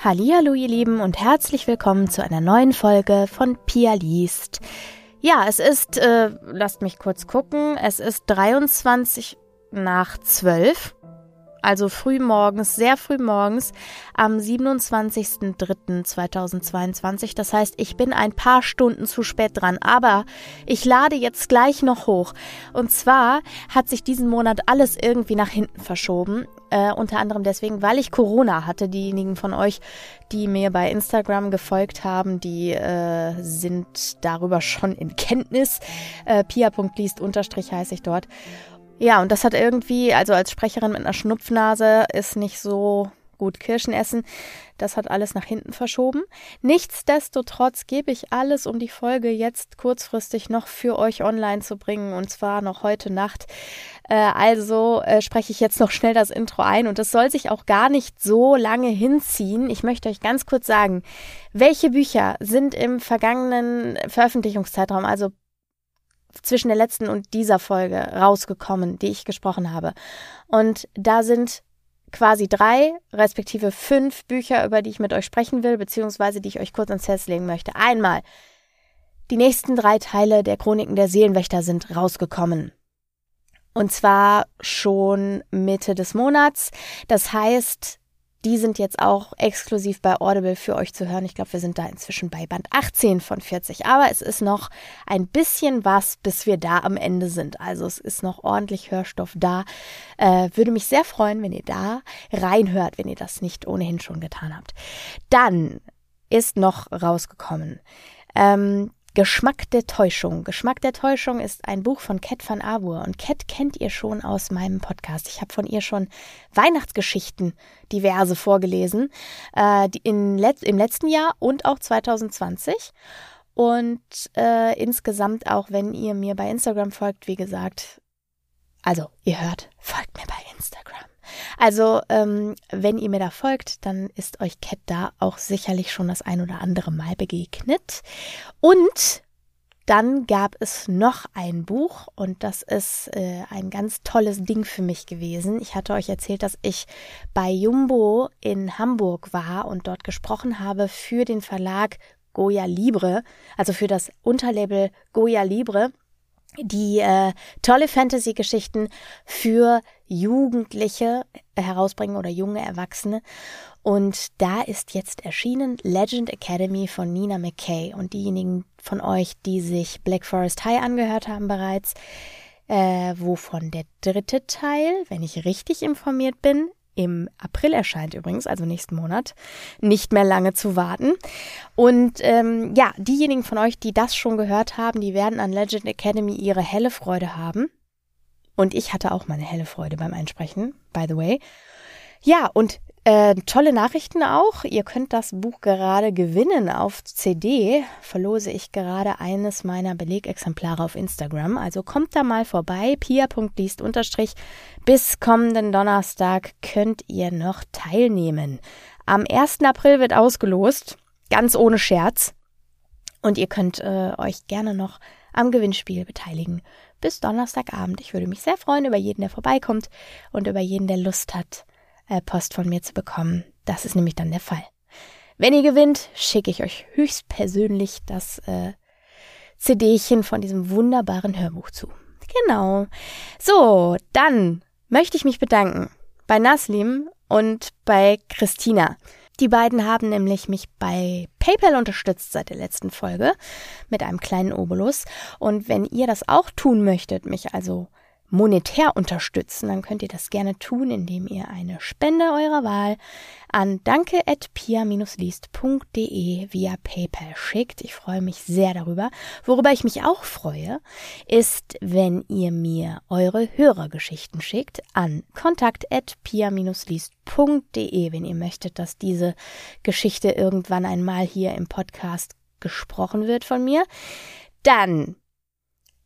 Hallo, ihr Lieben und herzlich willkommen zu einer neuen Folge von Pia liest. Ja, es ist, äh, lasst mich kurz gucken, es ist 23 nach 12 also früh morgens, sehr früh morgens, am 27.03.2022. Das heißt, ich bin ein paar Stunden zu spät dran, aber ich lade jetzt gleich noch hoch. Und zwar hat sich diesen Monat alles irgendwie nach hinten verschoben. Äh, unter anderem deswegen, weil ich Corona hatte. Diejenigen von euch, die mir bei Instagram gefolgt haben, die äh, sind darüber schon in Kenntnis. Äh, pia.liest unterstrich heiße ich dort. Ja, und das hat irgendwie, also als Sprecherin mit einer Schnupfnase ist nicht so gut Kirschen essen. Das hat alles nach hinten verschoben. Nichtsdestotrotz gebe ich alles, um die Folge jetzt kurzfristig noch für euch online zu bringen und zwar noch heute Nacht. Äh, also äh, spreche ich jetzt noch schnell das Intro ein und das soll sich auch gar nicht so lange hinziehen. Ich möchte euch ganz kurz sagen, welche Bücher sind im vergangenen Veröffentlichungszeitraum, also zwischen der letzten und dieser Folge rausgekommen, die ich gesprochen habe. Und da sind quasi drei, respektive fünf Bücher, über die ich mit euch sprechen will, beziehungsweise die ich euch kurz ans Herz legen möchte. Einmal, die nächsten drei Teile der Chroniken der Seelenwächter sind rausgekommen. Und zwar schon Mitte des Monats. Das heißt, die sind jetzt auch exklusiv bei Audible für euch zu hören. Ich glaube, wir sind da inzwischen bei Band 18 von 40. Aber es ist noch ein bisschen was, bis wir da am Ende sind. Also es ist noch ordentlich Hörstoff da. Äh, würde mich sehr freuen, wenn ihr da reinhört, wenn ihr das nicht ohnehin schon getan habt. Dann ist noch rausgekommen. Ähm, Geschmack der Täuschung. Geschmack der Täuschung ist ein Buch von Cat van Awur und Cat kennt ihr schon aus meinem Podcast. Ich habe von ihr schon Weihnachtsgeschichten diverse vorgelesen äh, in Let im letzten Jahr und auch 2020. Und äh, insgesamt auch, wenn ihr mir bei Instagram folgt, wie gesagt, also ihr hört, folgt mir bei Instagram. Also, ähm, wenn ihr mir da folgt, dann ist euch Cat da auch sicherlich schon das ein oder andere Mal begegnet. Und dann gab es noch ein Buch und das ist äh, ein ganz tolles Ding für mich gewesen. Ich hatte euch erzählt, dass ich bei Jumbo in Hamburg war und dort gesprochen habe für den Verlag Goya Libre, also für das Unterlabel Goya Libre die äh, tolle Fantasy-Geschichten für Jugendliche herausbringen oder junge Erwachsene. Und da ist jetzt erschienen Legend Academy von Nina McKay. Und diejenigen von euch, die sich Black Forest High angehört haben bereits, äh, wovon der dritte Teil, wenn ich richtig informiert bin, im April erscheint übrigens, also nächsten Monat. Nicht mehr lange zu warten. Und ähm, ja, diejenigen von euch, die das schon gehört haben, die werden an Legend Academy ihre helle Freude haben. Und ich hatte auch meine helle Freude beim Einsprechen, by the way. Ja, und äh, tolle Nachrichten auch. Ihr könnt das Buch gerade gewinnen auf CD. Verlose ich gerade eines meiner Belegexemplare auf Instagram. Also kommt da mal vorbei. pia.liest. Bis kommenden Donnerstag könnt ihr noch teilnehmen. Am 1. April wird ausgelost. Ganz ohne Scherz. Und ihr könnt äh, euch gerne noch am Gewinnspiel beteiligen. Bis Donnerstagabend. Ich würde mich sehr freuen über jeden, der vorbeikommt und über jeden, der Lust hat, Post von mir zu bekommen. Das ist nämlich dann der Fall. Wenn ihr gewinnt, schicke ich euch höchstpersönlich das äh, CDchen von diesem wunderbaren Hörbuch zu. Genau. So, dann möchte ich mich bedanken bei Naslim und bei Christina. Die beiden haben nämlich mich bei PayPal unterstützt seit der letzten Folge mit einem kleinen Obolus. Und wenn ihr das auch tun möchtet, mich also monetär unterstützen, dann könnt ihr das gerne tun, indem ihr eine Spende eurer Wahl an danke.pia-liest.de via PayPal schickt. Ich freue mich sehr darüber. Worüber ich mich auch freue, ist, wenn ihr mir eure Hörergeschichten schickt an kontakt.pia-liest.de, wenn ihr möchtet, dass diese Geschichte irgendwann einmal hier im Podcast gesprochen wird von mir. Dann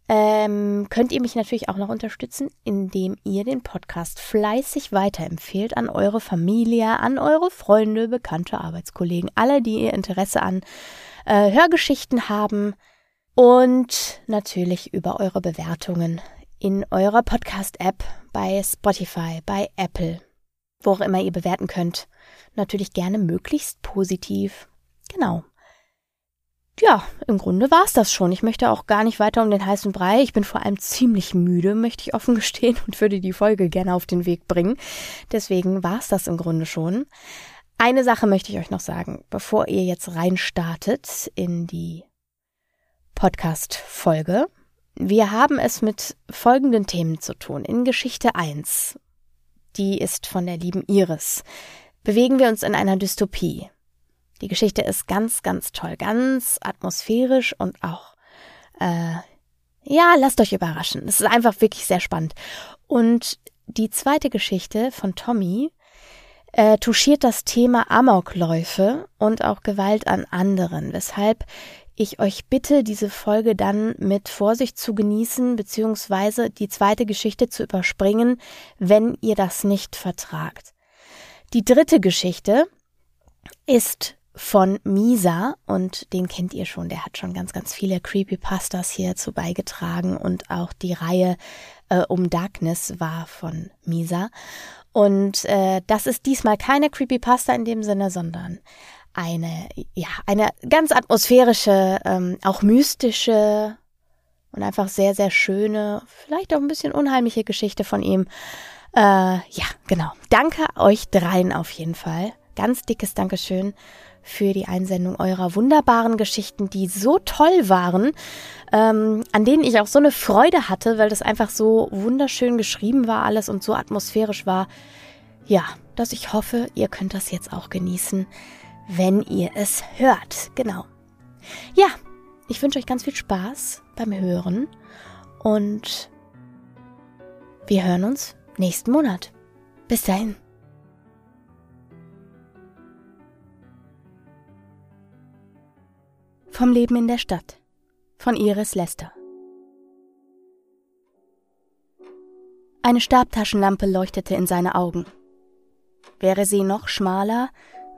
ähm, könnt ihr mich natürlich auch noch unterstützen, indem ihr den Podcast fleißig weiterempfehlt an eure Familie, an eure Freunde, Bekannte, Arbeitskollegen, alle, die ihr Interesse an äh, Hörgeschichten haben und natürlich über eure Bewertungen in eurer Podcast-App bei Spotify, bei Apple wo auch immer ihr bewerten könnt. Natürlich gerne möglichst positiv. Genau. Ja, im Grunde war's das schon. Ich möchte auch gar nicht weiter um den heißen Brei. Ich bin vor allem ziemlich müde, möchte ich offen gestehen, und würde die Folge gerne auf den Weg bringen. Deswegen war's das im Grunde schon. Eine Sache möchte ich euch noch sagen, bevor ihr jetzt reinstartet in die Podcast-Folge. Wir haben es mit folgenden Themen zu tun. In Geschichte 1, die ist von der lieben Iris, bewegen wir uns in einer Dystopie. Die Geschichte ist ganz, ganz toll, ganz atmosphärisch und auch, äh, ja, lasst euch überraschen. Es ist einfach wirklich sehr spannend. Und die zweite Geschichte von Tommy äh, touchiert das Thema Amokläufe und auch Gewalt an anderen, weshalb ich euch bitte, diese Folge dann mit Vorsicht zu genießen, beziehungsweise die zweite Geschichte zu überspringen, wenn ihr das nicht vertragt. Die dritte Geschichte ist von Misa und den kennt ihr schon, der hat schon ganz, ganz viele Creepypastas hierzu beigetragen und auch die Reihe äh, um Darkness war von Misa. Und äh, das ist diesmal keine Creepypasta in dem Sinne, sondern eine, ja, eine ganz atmosphärische, ähm, auch mystische und einfach sehr, sehr schöne, vielleicht auch ein bisschen unheimliche Geschichte von ihm. Äh, ja, genau. Danke euch dreien auf jeden Fall. Ganz dickes Dankeschön für die Einsendung eurer wunderbaren Geschichten, die so toll waren, ähm, an denen ich auch so eine Freude hatte, weil das einfach so wunderschön geschrieben war alles und so atmosphärisch war. Ja, dass ich hoffe, ihr könnt das jetzt auch genießen, wenn ihr es hört. Genau. Ja, ich wünsche euch ganz viel Spaß beim Hören und wir hören uns nächsten Monat. Bis dahin. Vom Leben in der Stadt von Iris Lester. Eine Stabtaschenlampe leuchtete in seine Augen. Wäre sie noch schmaler,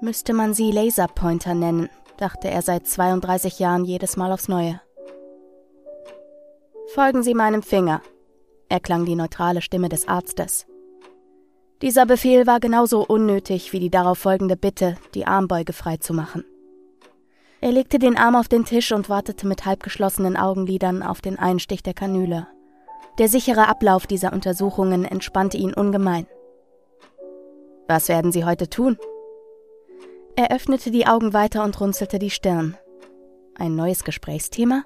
müsste man sie Laserpointer nennen, dachte er seit 32 Jahren jedes Mal aufs Neue. Folgen Sie meinem Finger, erklang die neutrale Stimme des Arztes. Dieser Befehl war genauso unnötig wie die darauf folgende Bitte, die Armbeuge freizumachen. Er legte den Arm auf den Tisch und wartete mit halbgeschlossenen Augenlidern auf den Einstich der Kanüle. Der sichere Ablauf dieser Untersuchungen entspannte ihn ungemein. Was werden Sie heute tun? Er öffnete die Augen weiter und runzelte die Stirn. Ein neues Gesprächsthema?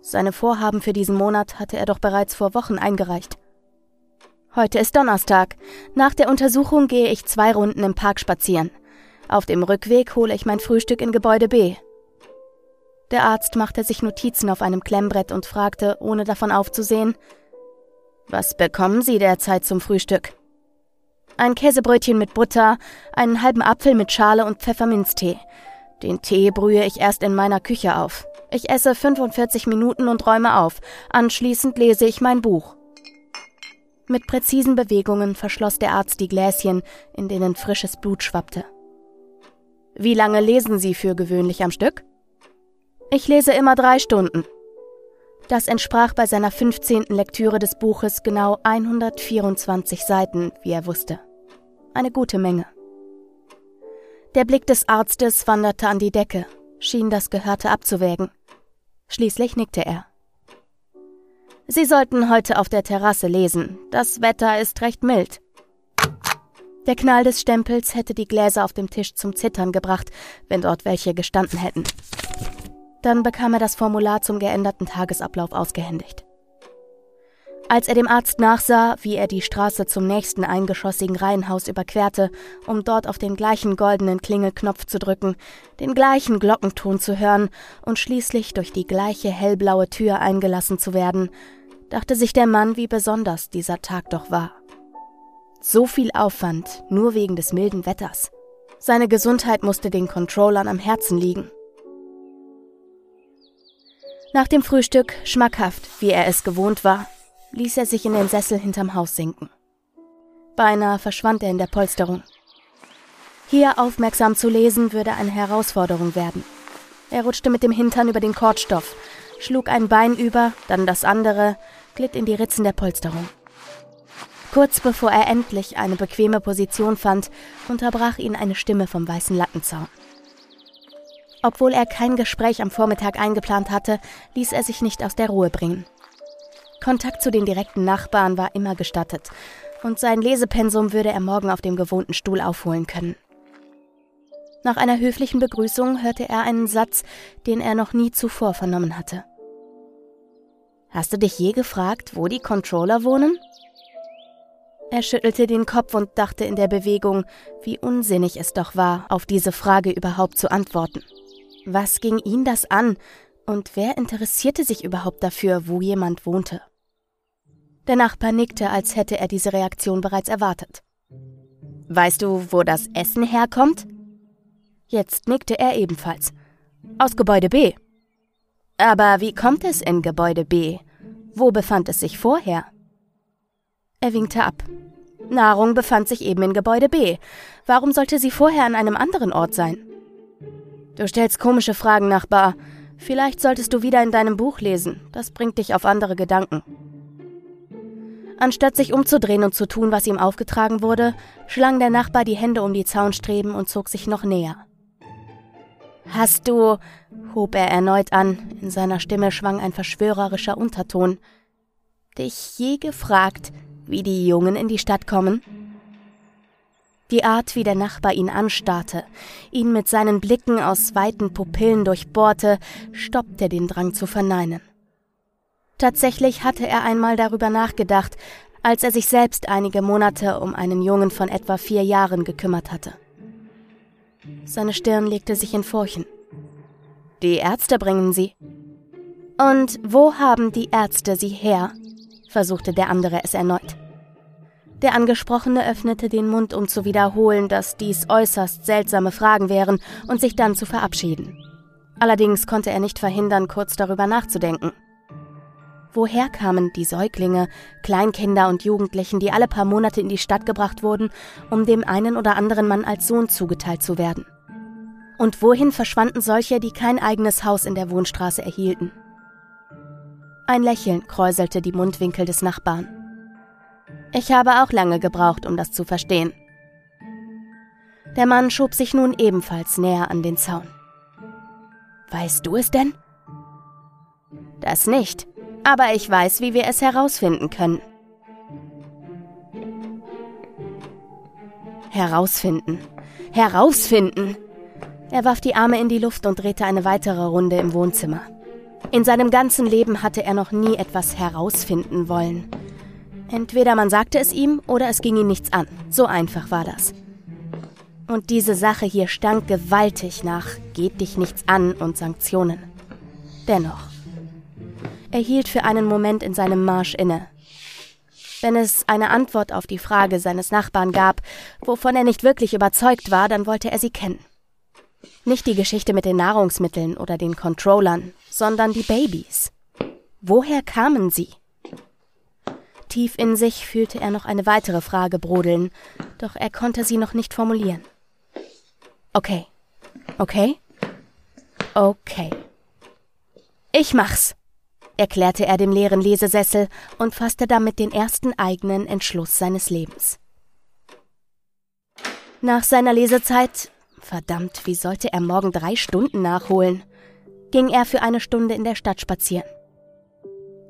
Seine Vorhaben für diesen Monat hatte er doch bereits vor Wochen eingereicht. Heute ist Donnerstag. Nach der Untersuchung gehe ich zwei Runden im Park spazieren. Auf dem Rückweg hole ich mein Frühstück in Gebäude B. Der Arzt machte sich Notizen auf einem Klemmbrett und fragte, ohne davon aufzusehen, Was bekommen Sie derzeit zum Frühstück? Ein Käsebrötchen mit Butter, einen halben Apfel mit Schale und Pfefferminztee. Den Tee brühe ich erst in meiner Küche auf. Ich esse 45 Minuten und räume auf. Anschließend lese ich mein Buch. Mit präzisen Bewegungen verschloss der Arzt die Gläschen, in denen frisches Blut schwappte. Wie lange lesen Sie für gewöhnlich am Stück? Ich lese immer drei Stunden. Das entsprach bei seiner 15. Lektüre des Buches genau 124 Seiten, wie er wusste. Eine gute Menge. Der Blick des Arztes wanderte an die Decke, schien das Gehörte abzuwägen. Schließlich nickte er. Sie sollten heute auf der Terrasse lesen. Das Wetter ist recht mild. Der Knall des Stempels hätte die Gläser auf dem Tisch zum Zittern gebracht, wenn dort welche gestanden hätten. Dann bekam er das Formular zum geänderten Tagesablauf ausgehändigt. Als er dem Arzt nachsah, wie er die Straße zum nächsten eingeschossigen Reihenhaus überquerte, um dort auf den gleichen goldenen Klingelknopf zu drücken, den gleichen Glockenton zu hören und schließlich durch die gleiche hellblaue Tür eingelassen zu werden, dachte sich der Mann, wie besonders dieser Tag doch war. So viel Aufwand, nur wegen des milden Wetters. Seine Gesundheit musste den Controllern am Herzen liegen. Nach dem Frühstück, schmackhaft, wie er es gewohnt war, ließ er sich in den Sessel hinterm Haus sinken. Beinahe verschwand er in der Polsterung. Hier aufmerksam zu lesen, würde eine Herausforderung werden. Er rutschte mit dem Hintern über den Kordstoff, schlug ein Bein über, dann das andere, glitt in die Ritzen der Polsterung. Kurz bevor er endlich eine bequeme Position fand, unterbrach ihn eine Stimme vom weißen Lattenzaun. Obwohl er kein Gespräch am Vormittag eingeplant hatte, ließ er sich nicht aus der Ruhe bringen. Kontakt zu den direkten Nachbarn war immer gestattet, und sein Lesepensum würde er morgen auf dem gewohnten Stuhl aufholen können. Nach einer höflichen Begrüßung hörte er einen Satz, den er noch nie zuvor vernommen hatte. Hast du dich je gefragt, wo die Controller wohnen? Er schüttelte den Kopf und dachte in der Bewegung, wie unsinnig es doch war, auf diese Frage überhaupt zu antworten. Was ging ihn das an? Und wer interessierte sich überhaupt dafür, wo jemand wohnte? Der Nachbar nickte, als hätte er diese Reaktion bereits erwartet. Weißt du, wo das Essen herkommt? Jetzt nickte er ebenfalls. Aus Gebäude B. Aber wie kommt es in Gebäude B? Wo befand es sich vorher? Er winkte ab. Nahrung befand sich eben in Gebäude B. Warum sollte sie vorher an einem anderen Ort sein? Du stellst komische Fragen, Nachbar. Vielleicht solltest du wieder in deinem Buch lesen. Das bringt dich auf andere Gedanken. Anstatt sich umzudrehen und zu tun, was ihm aufgetragen wurde, schlang der Nachbar die Hände um die Zaunstreben und zog sich noch näher. Hast du, hob er erneut an, in seiner Stimme schwang ein verschwörerischer Unterton, dich je gefragt, wie die Jungen in die Stadt kommen? Die Art, wie der Nachbar ihn anstarrte, ihn mit seinen Blicken aus weiten Pupillen durchbohrte, stoppte den Drang zu verneinen. Tatsächlich hatte er einmal darüber nachgedacht, als er sich selbst einige Monate um einen Jungen von etwa vier Jahren gekümmert hatte. Seine Stirn legte sich in Furchen. Die Ärzte bringen sie. Und wo haben die Ärzte sie her? Versuchte der andere es erneut. Der Angesprochene öffnete den Mund, um zu wiederholen, dass dies äußerst seltsame Fragen wären und sich dann zu verabschieden. Allerdings konnte er nicht verhindern, kurz darüber nachzudenken. Woher kamen die Säuglinge, Kleinkinder und Jugendlichen, die alle paar Monate in die Stadt gebracht wurden, um dem einen oder anderen Mann als Sohn zugeteilt zu werden? Und wohin verschwanden solche, die kein eigenes Haus in der Wohnstraße erhielten? Ein Lächeln kräuselte die Mundwinkel des Nachbarn. Ich habe auch lange gebraucht, um das zu verstehen. Der Mann schob sich nun ebenfalls näher an den Zaun. Weißt du es denn? Das nicht, aber ich weiß, wie wir es herausfinden können. Herausfinden. Herausfinden. Er warf die Arme in die Luft und drehte eine weitere Runde im Wohnzimmer. In seinem ganzen Leben hatte er noch nie etwas herausfinden wollen. Entweder man sagte es ihm oder es ging ihn nichts an. So einfach war das. Und diese Sache hier stank gewaltig nach geht dich nichts an und Sanktionen. Dennoch. Er hielt für einen Moment in seinem Marsch inne. Wenn es eine Antwort auf die Frage seines Nachbarn gab, wovon er nicht wirklich überzeugt war, dann wollte er sie kennen. Nicht die Geschichte mit den Nahrungsmitteln oder den Controllern, sondern die Babys. Woher kamen sie? Tief in sich fühlte er noch eine weitere Frage brodeln, doch er konnte sie noch nicht formulieren. Okay. Okay? Okay. Ich mach's, erklärte er dem leeren Lesesessel und fasste damit den ersten eigenen Entschluss seines Lebens. Nach seiner Lesezeit, verdammt, wie sollte er morgen drei Stunden nachholen, ging er für eine Stunde in der Stadt spazieren.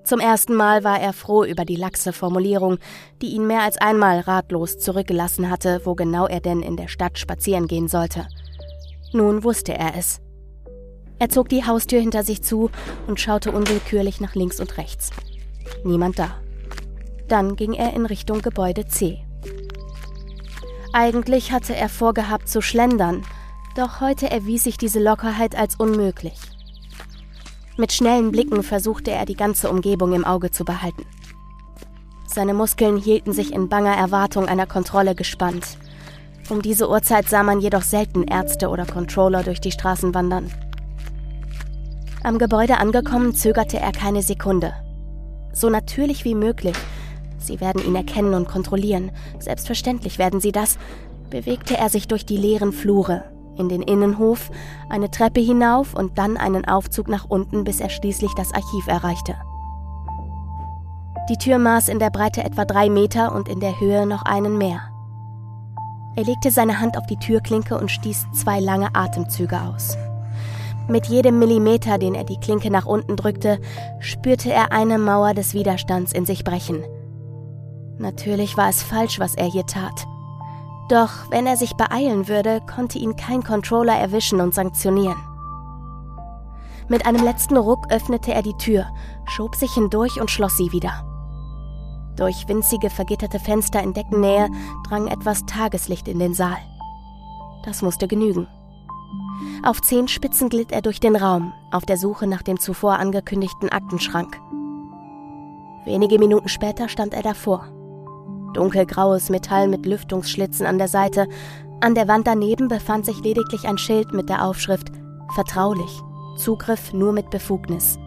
Zum ersten Mal war er froh über die laxe Formulierung, die ihn mehr als einmal ratlos zurückgelassen hatte, wo genau er denn in der Stadt spazieren gehen sollte. Nun wusste er es. Er zog die Haustür hinter sich zu und schaute unwillkürlich nach links und rechts. Niemand da. Dann ging er in Richtung Gebäude C. Eigentlich hatte er vorgehabt zu schlendern, doch heute erwies sich diese Lockerheit als unmöglich. Mit schnellen Blicken versuchte er die ganze Umgebung im Auge zu behalten. Seine Muskeln hielten sich in banger Erwartung einer Kontrolle gespannt. Um diese Uhrzeit sah man jedoch selten Ärzte oder Controller durch die Straßen wandern. Am Gebäude angekommen zögerte er keine Sekunde. So natürlich wie möglich. Sie werden ihn erkennen und kontrollieren. Selbstverständlich werden sie das. Bewegte er sich durch die leeren Flure, in den Innenhof, eine Treppe hinauf und dann einen Aufzug nach unten, bis er schließlich das Archiv erreichte. Die Tür maß in der Breite etwa drei Meter und in der Höhe noch einen mehr. Er legte seine Hand auf die Türklinke und stieß zwei lange Atemzüge aus. Mit jedem Millimeter, den er die Klinke nach unten drückte, spürte er eine Mauer des Widerstands in sich brechen. Natürlich war es falsch, was er hier tat. Doch wenn er sich beeilen würde, konnte ihn kein Controller erwischen und sanktionieren. Mit einem letzten Ruck öffnete er die Tür, schob sich hindurch und schloss sie wieder. Durch winzige vergitterte Fenster in Deckennähe drang etwas Tageslicht in den Saal. Das musste genügen. Auf Zehenspitzen glitt er durch den Raum, auf der Suche nach dem zuvor angekündigten Aktenschrank. Wenige Minuten später stand er davor. Dunkelgraues Metall mit Lüftungsschlitzen an der Seite. An der Wand daneben befand sich lediglich ein Schild mit der Aufschrift Vertraulich. Zugriff nur mit Befugnis.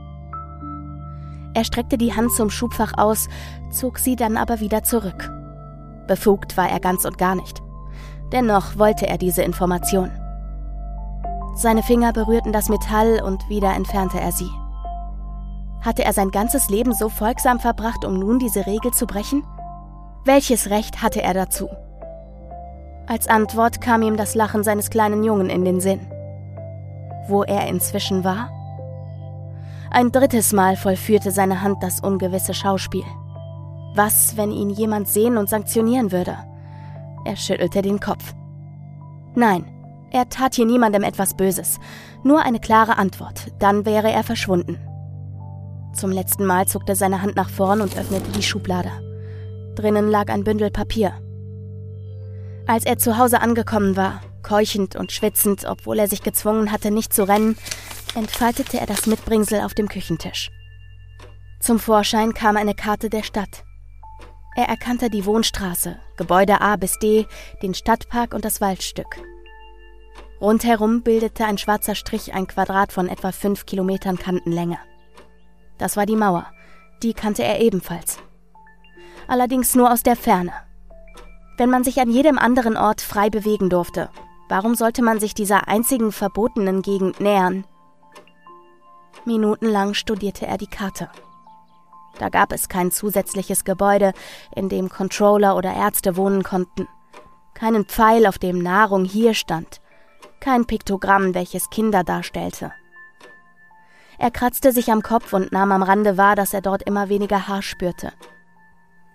Er streckte die Hand zum Schubfach aus, zog sie dann aber wieder zurück. Befugt war er ganz und gar nicht. Dennoch wollte er diese Information. Seine Finger berührten das Metall und wieder entfernte er sie. Hatte er sein ganzes Leben so folgsam verbracht, um nun diese Regel zu brechen? Welches Recht hatte er dazu? Als Antwort kam ihm das Lachen seines kleinen Jungen in den Sinn. Wo er inzwischen war? Ein drittes Mal vollführte seine Hand das ungewisse Schauspiel. Was, wenn ihn jemand sehen und sanktionieren würde? Er schüttelte den Kopf. Nein, er tat hier niemandem etwas Böses. Nur eine klare Antwort, dann wäre er verschwunden. Zum letzten Mal er seine Hand nach vorn und öffnete die Schublade. Drinnen lag ein Bündel Papier. Als er zu Hause angekommen war, keuchend und schwitzend, obwohl er sich gezwungen hatte, nicht zu rennen, entfaltete er das Mitbringsel auf dem Küchentisch. Zum Vorschein kam eine Karte der Stadt. Er erkannte die Wohnstraße, Gebäude A bis D, den Stadtpark und das Waldstück. Rundherum bildete ein schwarzer Strich ein Quadrat von etwa fünf Kilometern Kantenlänge. Das war die Mauer, die kannte er ebenfalls. Allerdings nur aus der Ferne. Wenn man sich an jedem anderen Ort frei bewegen durfte, warum sollte man sich dieser einzigen verbotenen Gegend nähern? Minutenlang studierte er die Karte. Da gab es kein zusätzliches Gebäude, in dem Controller oder Ärzte wohnen konnten. Keinen Pfeil, auf dem Nahrung hier stand. Kein Piktogramm, welches Kinder darstellte. Er kratzte sich am Kopf und nahm am Rande wahr, dass er dort immer weniger Haar spürte.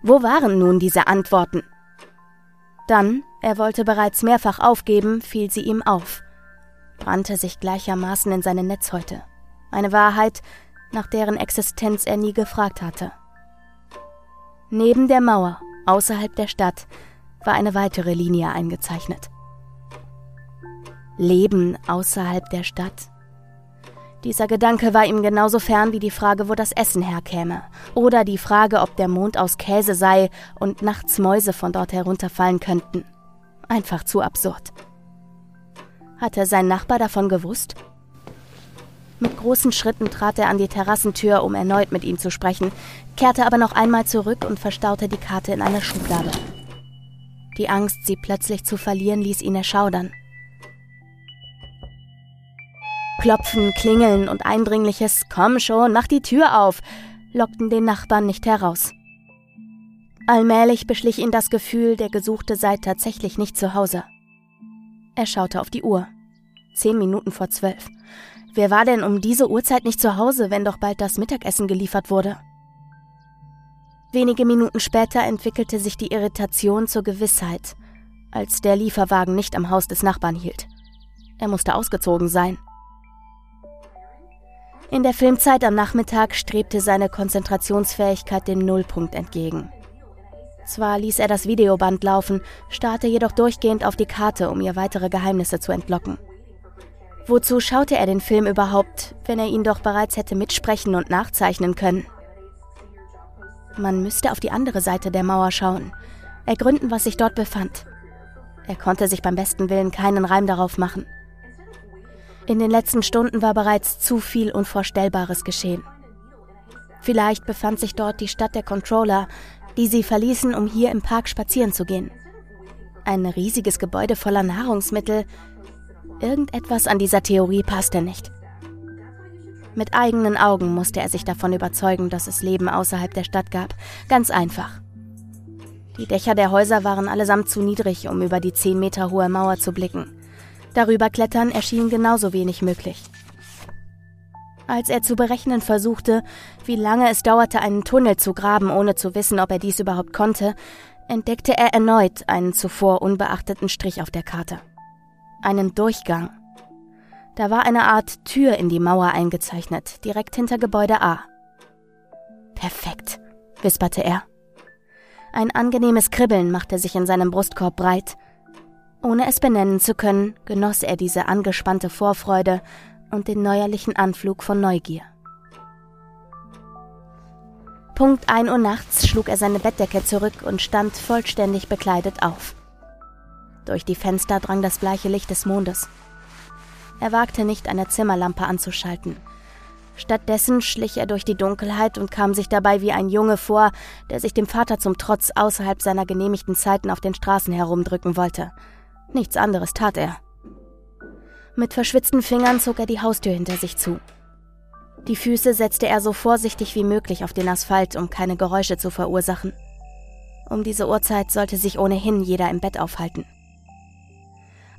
Wo waren nun diese Antworten? Dann, er wollte bereits mehrfach aufgeben, fiel sie ihm auf, brannte sich gleichermaßen in seine Netzhäute. Eine Wahrheit, nach deren Existenz er nie gefragt hatte. Neben der Mauer, außerhalb der Stadt, war eine weitere Linie eingezeichnet. Leben außerhalb der Stadt. Dieser Gedanke war ihm genauso fern wie die Frage, wo das Essen herkäme, oder die Frage, ob der Mond aus Käse sei und nachts Mäuse von dort herunterfallen könnten. Einfach zu absurd. Hatte sein Nachbar davon gewusst? Mit großen Schritten trat er an die Terrassentür, um erneut mit ihm zu sprechen, kehrte aber noch einmal zurück und verstaute die Karte in einer Schublade. Die Angst, sie plötzlich zu verlieren, ließ ihn erschaudern. Klopfen, Klingeln und eindringliches Komm schon, mach die Tür auf lockten den Nachbarn nicht heraus. Allmählich beschlich ihn das Gefühl, der Gesuchte sei tatsächlich nicht zu Hause. Er schaute auf die Uhr. Zehn Minuten vor zwölf. Wer war denn um diese Uhrzeit nicht zu Hause, wenn doch bald das Mittagessen geliefert wurde? Wenige Minuten später entwickelte sich die Irritation zur Gewissheit, als der Lieferwagen nicht am Haus des Nachbarn hielt. Er musste ausgezogen sein. In der Filmzeit am Nachmittag strebte seine Konzentrationsfähigkeit dem Nullpunkt entgegen. Zwar ließ er das Videoband laufen, starrte jedoch durchgehend auf die Karte, um ihr weitere Geheimnisse zu entlocken. Wozu schaute er den Film überhaupt, wenn er ihn doch bereits hätte mitsprechen und nachzeichnen können? Man müsste auf die andere Seite der Mauer schauen, ergründen, was sich dort befand. Er konnte sich beim besten Willen keinen Reim darauf machen. In den letzten Stunden war bereits zu viel Unvorstellbares geschehen. Vielleicht befand sich dort die Stadt der Controller, die sie verließen, um hier im Park spazieren zu gehen. Ein riesiges Gebäude voller Nahrungsmittel, Irgendetwas an dieser Theorie passte nicht. Mit eigenen Augen musste er sich davon überzeugen, dass es Leben außerhalb der Stadt gab. Ganz einfach. Die Dächer der Häuser waren allesamt zu niedrig, um über die zehn Meter hohe Mauer zu blicken. Darüber klettern erschien genauso wenig möglich. Als er zu berechnen versuchte, wie lange es dauerte, einen Tunnel zu graben, ohne zu wissen, ob er dies überhaupt konnte, entdeckte er erneut einen zuvor unbeachteten Strich auf der Karte. Einen Durchgang. Da war eine Art Tür in die Mauer eingezeichnet, direkt hinter Gebäude A. Perfekt, wisperte er. Ein angenehmes Kribbeln machte sich in seinem Brustkorb breit. Ohne es benennen zu können, genoss er diese angespannte Vorfreude und den neuerlichen Anflug von Neugier. Punkt 1 Uhr nachts schlug er seine Bettdecke zurück und stand vollständig bekleidet auf. Durch die Fenster drang das bleiche Licht des Mondes. Er wagte nicht, eine Zimmerlampe anzuschalten. Stattdessen schlich er durch die Dunkelheit und kam sich dabei wie ein Junge vor, der sich dem Vater zum Trotz außerhalb seiner genehmigten Zeiten auf den Straßen herumdrücken wollte. Nichts anderes tat er. Mit verschwitzten Fingern zog er die Haustür hinter sich zu. Die Füße setzte er so vorsichtig wie möglich auf den Asphalt, um keine Geräusche zu verursachen. Um diese Uhrzeit sollte sich ohnehin jeder im Bett aufhalten.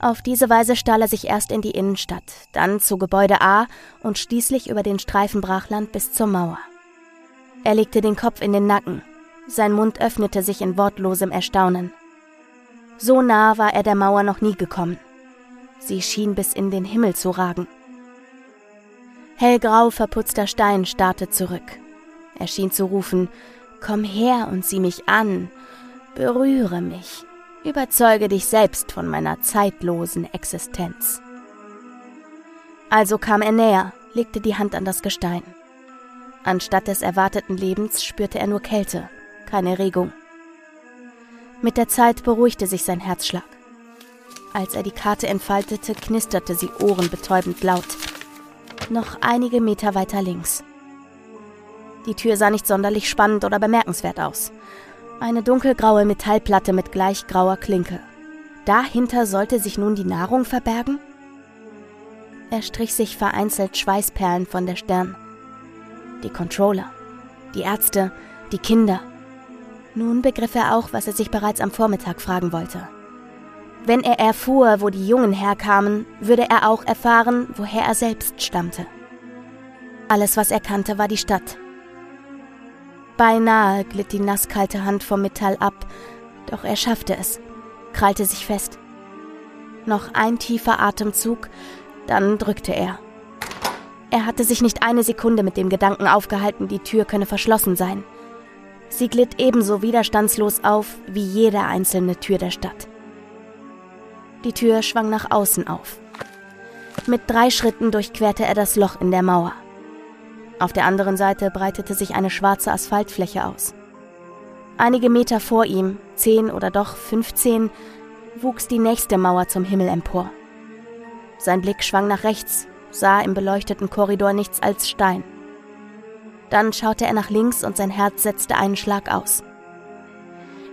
Auf diese Weise stahl er sich erst in die Innenstadt, dann zu Gebäude A und schließlich über den Streifen Brachland bis zur Mauer. Er legte den Kopf in den Nacken. Sein Mund öffnete sich in wortlosem Erstaunen. So nah war er der Mauer noch nie gekommen. Sie schien bis in den Himmel zu ragen. Hellgrau verputzter Stein starrte zurück. Er schien zu rufen, Komm her und sieh mich an, berühre mich, überzeuge dich selbst von meiner zeitlosen Existenz. Also kam er näher, legte die Hand an das Gestein. Anstatt des erwarteten Lebens spürte er nur Kälte, keine Regung. Mit der Zeit beruhigte sich sein Herzschlag. Als er die Karte entfaltete, knisterte sie ohrenbetäubend laut noch einige Meter weiter links. Die Tür sah nicht sonderlich spannend oder bemerkenswert aus. Eine dunkelgraue Metallplatte mit gleich grauer Klinke. Dahinter sollte sich nun die Nahrung verbergen? Er strich sich vereinzelt Schweißperlen von der Stirn. Die Controller, die Ärzte, die Kinder. Nun begriff er auch, was er sich bereits am Vormittag fragen wollte. Wenn er erfuhr, wo die Jungen herkamen, würde er auch erfahren, woher er selbst stammte. Alles, was er kannte, war die Stadt. Beinahe glitt die nasskalte Hand vom Metall ab, doch er schaffte es, krallte sich fest. Noch ein tiefer Atemzug, dann drückte er. Er hatte sich nicht eine Sekunde mit dem Gedanken aufgehalten, die Tür könne verschlossen sein. Sie glitt ebenso widerstandslos auf wie jede einzelne Tür der Stadt. Die Tür schwang nach außen auf. Mit drei Schritten durchquerte er das Loch in der Mauer. Auf der anderen Seite breitete sich eine schwarze Asphaltfläche aus. Einige Meter vor ihm, zehn oder doch fünfzehn, wuchs die nächste Mauer zum Himmel empor. Sein Blick schwang nach rechts, sah im beleuchteten Korridor nichts als Stein. Dann schaute er nach links und sein Herz setzte einen Schlag aus.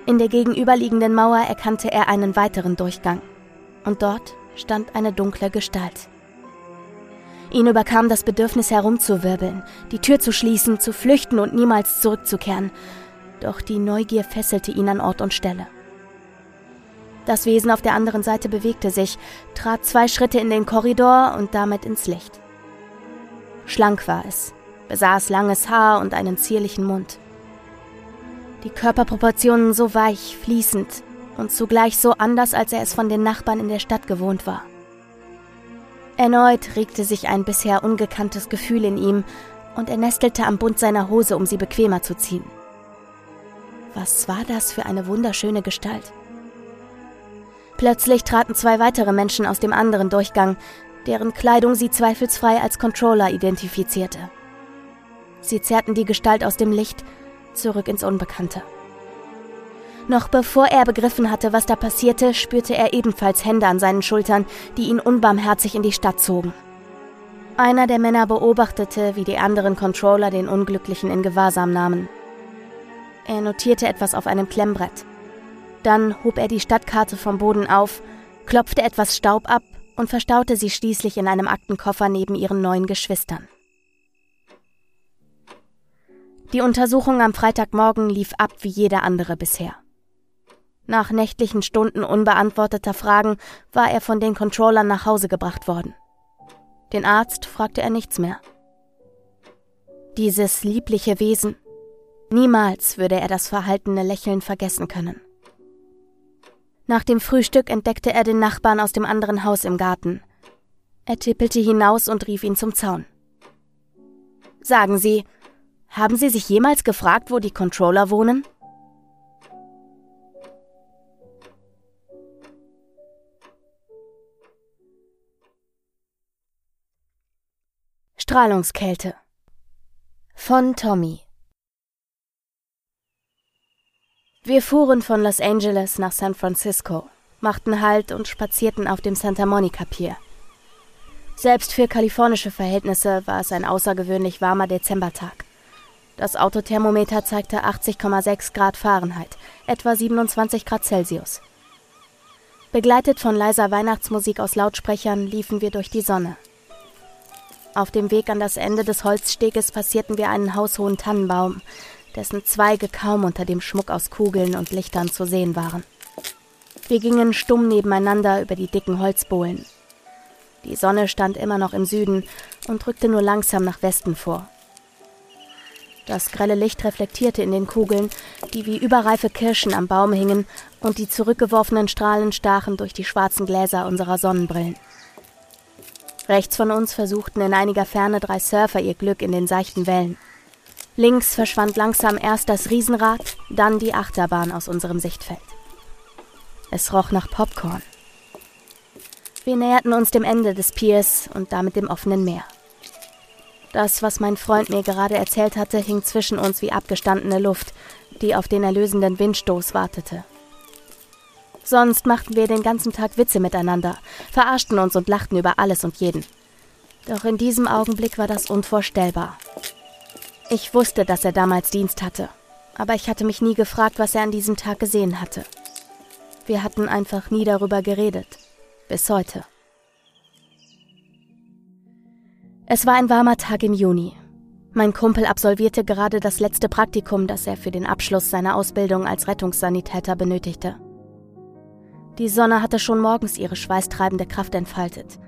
In der gegenüberliegenden Mauer erkannte er einen weiteren Durchgang und dort stand eine dunkle Gestalt. Ihn überkam das Bedürfnis herumzuwirbeln, die Tür zu schließen, zu flüchten und niemals zurückzukehren, doch die Neugier fesselte ihn an Ort und Stelle. Das Wesen auf der anderen Seite bewegte sich, trat zwei Schritte in den Korridor und damit ins Licht. Schlank war es, besaß langes Haar und einen zierlichen Mund. Die Körperproportionen so weich, fließend, und zugleich so anders, als er es von den Nachbarn in der Stadt gewohnt war. Erneut regte sich ein bisher ungekanntes Gefühl in ihm, und er nestelte am Bund seiner Hose, um sie bequemer zu ziehen. Was war das für eine wunderschöne Gestalt? Plötzlich traten zwei weitere Menschen aus dem anderen Durchgang, deren Kleidung sie zweifelsfrei als Controller identifizierte. Sie zerrten die Gestalt aus dem Licht zurück ins Unbekannte. Noch bevor er begriffen hatte, was da passierte, spürte er ebenfalls Hände an seinen Schultern, die ihn unbarmherzig in die Stadt zogen. Einer der Männer beobachtete, wie die anderen Controller den Unglücklichen in Gewahrsam nahmen. Er notierte etwas auf einem Klemmbrett. Dann hob er die Stadtkarte vom Boden auf, klopfte etwas Staub ab und verstaute sie schließlich in einem Aktenkoffer neben ihren neuen Geschwistern. Die Untersuchung am Freitagmorgen lief ab wie jede andere bisher. Nach nächtlichen Stunden unbeantworteter Fragen war er von den Controllern nach Hause gebracht worden. Den Arzt fragte er nichts mehr. Dieses liebliche Wesen. Niemals würde er das verhaltene Lächeln vergessen können. Nach dem Frühstück entdeckte er den Nachbarn aus dem anderen Haus im Garten. Er tippelte hinaus und rief ihn zum Zaun. Sagen Sie, haben Sie sich jemals gefragt, wo die Controller wohnen? Strahlungskälte von Tommy Wir fuhren von Los Angeles nach San Francisco, machten Halt und spazierten auf dem Santa Monica Pier. Selbst für kalifornische Verhältnisse war es ein außergewöhnlich warmer Dezembertag. Das Autothermometer zeigte 80,6 Grad Fahrenheit, etwa 27 Grad Celsius. Begleitet von leiser Weihnachtsmusik aus Lautsprechern liefen wir durch die Sonne. Auf dem Weg an das Ende des Holzsteges passierten wir einen haushohen Tannenbaum, dessen Zweige kaum unter dem Schmuck aus Kugeln und Lichtern zu sehen waren. Wir gingen stumm nebeneinander über die dicken Holzbohlen. Die Sonne stand immer noch im Süden und rückte nur langsam nach Westen vor. Das grelle Licht reflektierte in den Kugeln, die wie überreife Kirschen am Baum hingen, und die zurückgeworfenen Strahlen stachen durch die schwarzen Gläser unserer Sonnenbrillen. Rechts von uns versuchten in einiger Ferne drei Surfer ihr Glück in den seichten Wellen. Links verschwand langsam erst das Riesenrad, dann die Achterbahn aus unserem Sichtfeld. Es roch nach Popcorn. Wir näherten uns dem Ende des Piers und damit dem offenen Meer. Das, was mein Freund mir gerade erzählt hatte, hing zwischen uns wie abgestandene Luft, die auf den erlösenden Windstoß wartete. Sonst machten wir den ganzen Tag Witze miteinander, verarschten uns und lachten über alles und jeden. Doch in diesem Augenblick war das unvorstellbar. Ich wusste, dass er damals Dienst hatte, aber ich hatte mich nie gefragt, was er an diesem Tag gesehen hatte. Wir hatten einfach nie darüber geredet. Bis heute. Es war ein warmer Tag im Juni. Mein Kumpel absolvierte gerade das letzte Praktikum, das er für den Abschluss seiner Ausbildung als Rettungssanitäter benötigte. Die Sonne hatte schon morgens ihre schweißtreibende Kraft entfaltet.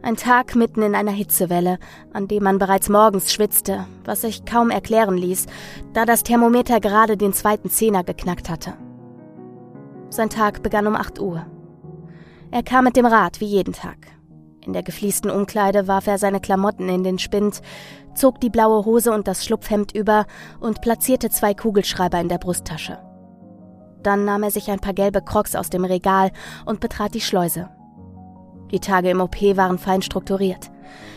Ein Tag mitten in einer Hitzewelle, an dem man bereits morgens schwitzte, was sich kaum erklären ließ, da das Thermometer gerade den zweiten Zehner geknackt hatte. Sein Tag begann um 8 Uhr. Er kam mit dem Rad wie jeden Tag. In der gefliesten Umkleide warf er seine Klamotten in den Spind, zog die blaue Hose und das Schlupfhemd über und platzierte zwei Kugelschreiber in der Brusttasche. Dann nahm er sich ein paar gelbe Crocs aus dem Regal und betrat die Schleuse. Die Tage im OP waren fein strukturiert.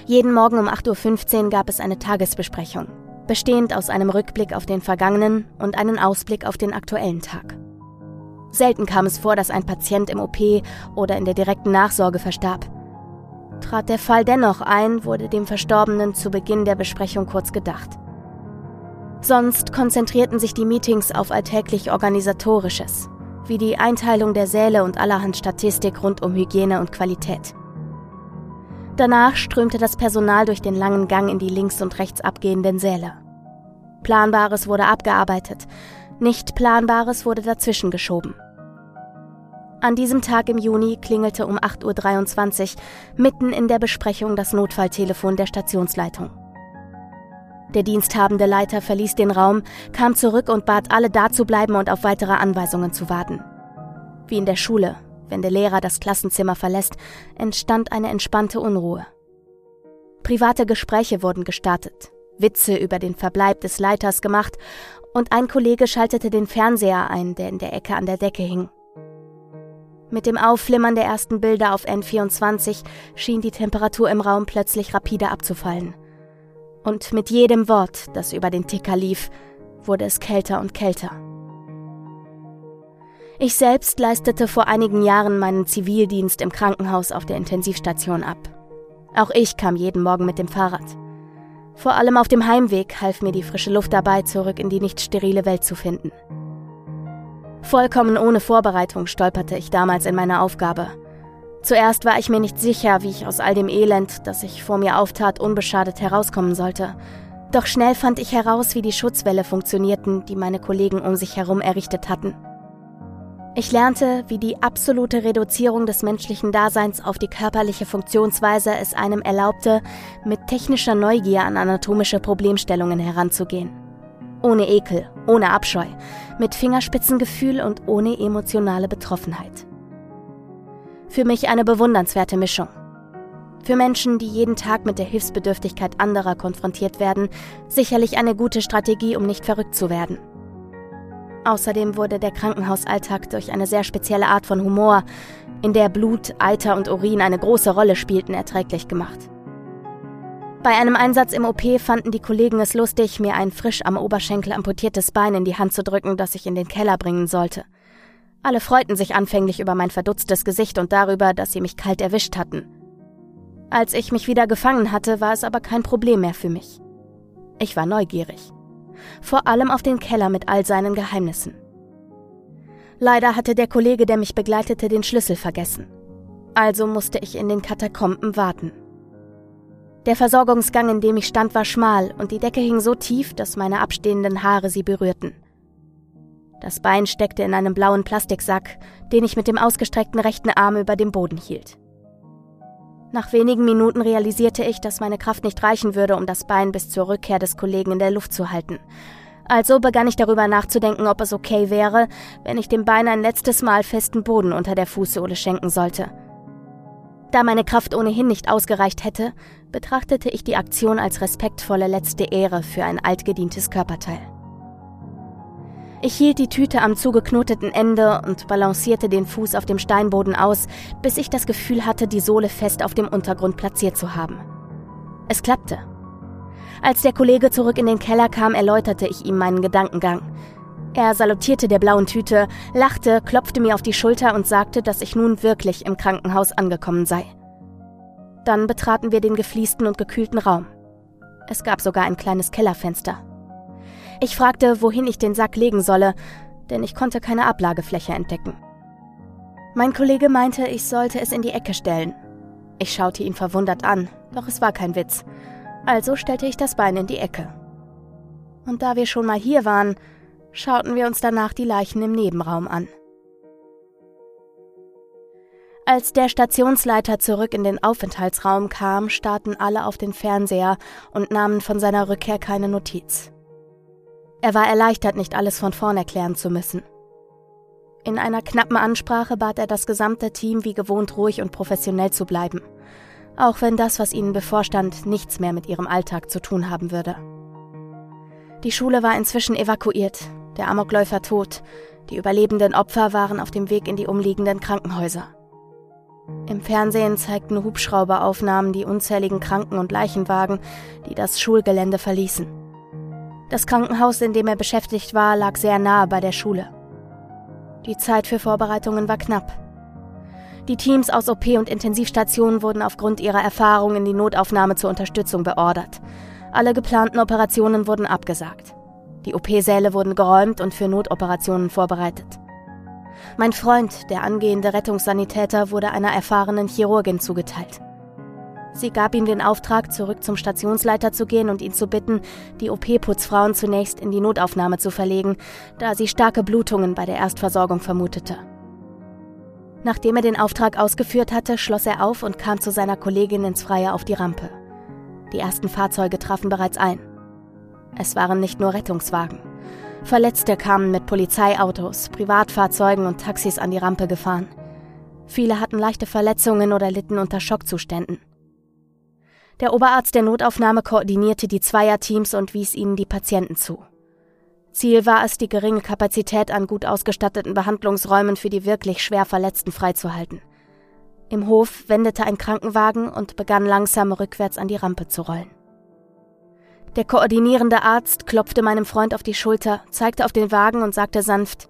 Jeden Morgen um 8.15 Uhr gab es eine Tagesbesprechung, bestehend aus einem Rückblick auf den vergangenen und einen Ausblick auf den aktuellen Tag. Selten kam es vor, dass ein Patient im OP oder in der direkten Nachsorge verstarb. Trat der Fall dennoch ein, wurde dem Verstorbenen zu Beginn der Besprechung kurz gedacht. Sonst konzentrierten sich die Meetings auf alltäglich Organisatorisches, wie die Einteilung der Säle und allerhand Statistik rund um Hygiene und Qualität. Danach strömte das Personal durch den langen Gang in die links und rechts abgehenden Säle. Planbares wurde abgearbeitet, nicht Planbares wurde dazwischen geschoben. An diesem Tag im Juni klingelte um 8.23 Uhr mitten in der Besprechung das Notfalltelefon der Stationsleitung. Der diensthabende Leiter verließ den Raum, kam zurück und bat alle dazubleiben und auf weitere Anweisungen zu warten. Wie in der Schule, wenn der Lehrer das Klassenzimmer verlässt, entstand eine entspannte Unruhe. Private Gespräche wurden gestartet, Witze über den Verbleib des Leiters gemacht und ein Kollege schaltete den Fernseher ein, der in der Ecke an der Decke hing. Mit dem Aufflimmern der ersten Bilder auf N24 schien die Temperatur im Raum plötzlich rapide abzufallen und mit jedem Wort, das über den Ticker lief, wurde es kälter und kälter. Ich selbst leistete vor einigen Jahren meinen Zivildienst im Krankenhaus auf der Intensivstation ab. Auch ich kam jeden Morgen mit dem Fahrrad. Vor allem auf dem Heimweg half mir die frische Luft dabei, zurück in die nicht sterile Welt zu finden. Vollkommen ohne Vorbereitung stolperte ich damals in meine Aufgabe Zuerst war ich mir nicht sicher, wie ich aus all dem Elend, das sich vor mir auftat, unbeschadet herauskommen sollte. Doch schnell fand ich heraus, wie die Schutzwälle funktionierten, die meine Kollegen um sich herum errichtet hatten. Ich lernte, wie die absolute Reduzierung des menschlichen Daseins auf die körperliche Funktionsweise es einem erlaubte, mit technischer Neugier an anatomische Problemstellungen heranzugehen. Ohne Ekel, ohne Abscheu, mit Fingerspitzengefühl und ohne emotionale Betroffenheit. Für mich eine bewundernswerte Mischung. Für Menschen, die jeden Tag mit der Hilfsbedürftigkeit anderer konfrontiert werden, sicherlich eine gute Strategie, um nicht verrückt zu werden. Außerdem wurde der Krankenhausalltag durch eine sehr spezielle Art von Humor, in der Blut, Eiter und Urin eine große Rolle spielten, erträglich gemacht. Bei einem Einsatz im OP fanden die Kollegen es lustig, mir ein frisch am Oberschenkel amputiertes Bein in die Hand zu drücken, das ich in den Keller bringen sollte. Alle freuten sich anfänglich über mein verdutztes Gesicht und darüber, dass sie mich kalt erwischt hatten. Als ich mich wieder gefangen hatte, war es aber kein Problem mehr für mich. Ich war neugierig vor allem auf den Keller mit all seinen Geheimnissen. Leider hatte der Kollege, der mich begleitete, den Schlüssel vergessen. Also musste ich in den Katakomben warten. Der Versorgungsgang, in dem ich stand, war schmal und die Decke hing so tief, dass meine abstehenden Haare sie berührten. Das Bein steckte in einem blauen Plastiksack, den ich mit dem ausgestreckten rechten Arm über dem Boden hielt. Nach wenigen Minuten realisierte ich, dass meine Kraft nicht reichen würde, um das Bein bis zur Rückkehr des Kollegen in der Luft zu halten. Also begann ich darüber nachzudenken, ob es okay wäre, wenn ich dem Bein ein letztes Mal festen Boden unter der Fußsohle schenken sollte. Da meine Kraft ohnehin nicht ausgereicht hätte, betrachtete ich die Aktion als respektvolle letzte Ehre für ein altgedientes Körperteil. Ich hielt die Tüte am zugeknoteten Ende und balancierte den Fuß auf dem Steinboden aus, bis ich das Gefühl hatte, die Sohle fest auf dem Untergrund platziert zu haben. Es klappte. Als der Kollege zurück in den Keller kam, erläuterte ich ihm meinen Gedankengang. Er salutierte der blauen Tüte, lachte, klopfte mir auf die Schulter und sagte, dass ich nun wirklich im Krankenhaus angekommen sei. Dann betraten wir den gefliesten und gekühlten Raum. Es gab sogar ein kleines Kellerfenster. Ich fragte, wohin ich den Sack legen solle, denn ich konnte keine Ablagefläche entdecken. Mein Kollege meinte, ich sollte es in die Ecke stellen. Ich schaute ihn verwundert an, doch es war kein Witz. Also stellte ich das Bein in die Ecke. Und da wir schon mal hier waren, schauten wir uns danach die Leichen im Nebenraum an. Als der Stationsleiter zurück in den Aufenthaltsraum kam, starrten alle auf den Fernseher und nahmen von seiner Rückkehr keine Notiz. Er war erleichtert, nicht alles von vorn erklären zu müssen. In einer knappen Ansprache bat er das gesamte Team wie gewohnt ruhig und professionell zu bleiben, auch wenn das, was ihnen bevorstand, nichts mehr mit ihrem Alltag zu tun haben würde. Die Schule war inzwischen evakuiert, der Amokläufer tot, die überlebenden Opfer waren auf dem Weg in die umliegenden Krankenhäuser. Im Fernsehen zeigten Hubschrauberaufnahmen die unzähligen Kranken- und Leichenwagen, die das Schulgelände verließen. Das Krankenhaus, in dem er beschäftigt war, lag sehr nahe bei der Schule. Die Zeit für Vorbereitungen war knapp. Die Teams aus OP und Intensivstationen wurden aufgrund ihrer Erfahrung in die Notaufnahme zur Unterstützung beordert. Alle geplanten Operationen wurden abgesagt. Die OP-Säle wurden geräumt und für Notoperationen vorbereitet. Mein Freund, der angehende Rettungssanitäter, wurde einer erfahrenen Chirurgin zugeteilt. Sie gab ihm den Auftrag, zurück zum Stationsleiter zu gehen und ihn zu bitten, die OP-Putzfrauen zunächst in die Notaufnahme zu verlegen, da sie starke Blutungen bei der Erstversorgung vermutete. Nachdem er den Auftrag ausgeführt hatte, schloss er auf und kam zu seiner Kollegin ins Freie auf die Rampe. Die ersten Fahrzeuge trafen bereits ein. Es waren nicht nur Rettungswagen. Verletzte kamen mit Polizeiautos, Privatfahrzeugen und Taxis an die Rampe gefahren. Viele hatten leichte Verletzungen oder litten unter Schockzuständen. Der Oberarzt der Notaufnahme koordinierte die Zweierteams und wies ihnen die Patienten zu. Ziel war es, die geringe Kapazität an gut ausgestatteten Behandlungsräumen für die wirklich schwer Verletzten freizuhalten. Im Hof wendete ein Krankenwagen und begann langsam rückwärts an die Rampe zu rollen. Der koordinierende Arzt klopfte meinem Freund auf die Schulter, zeigte auf den Wagen und sagte sanft,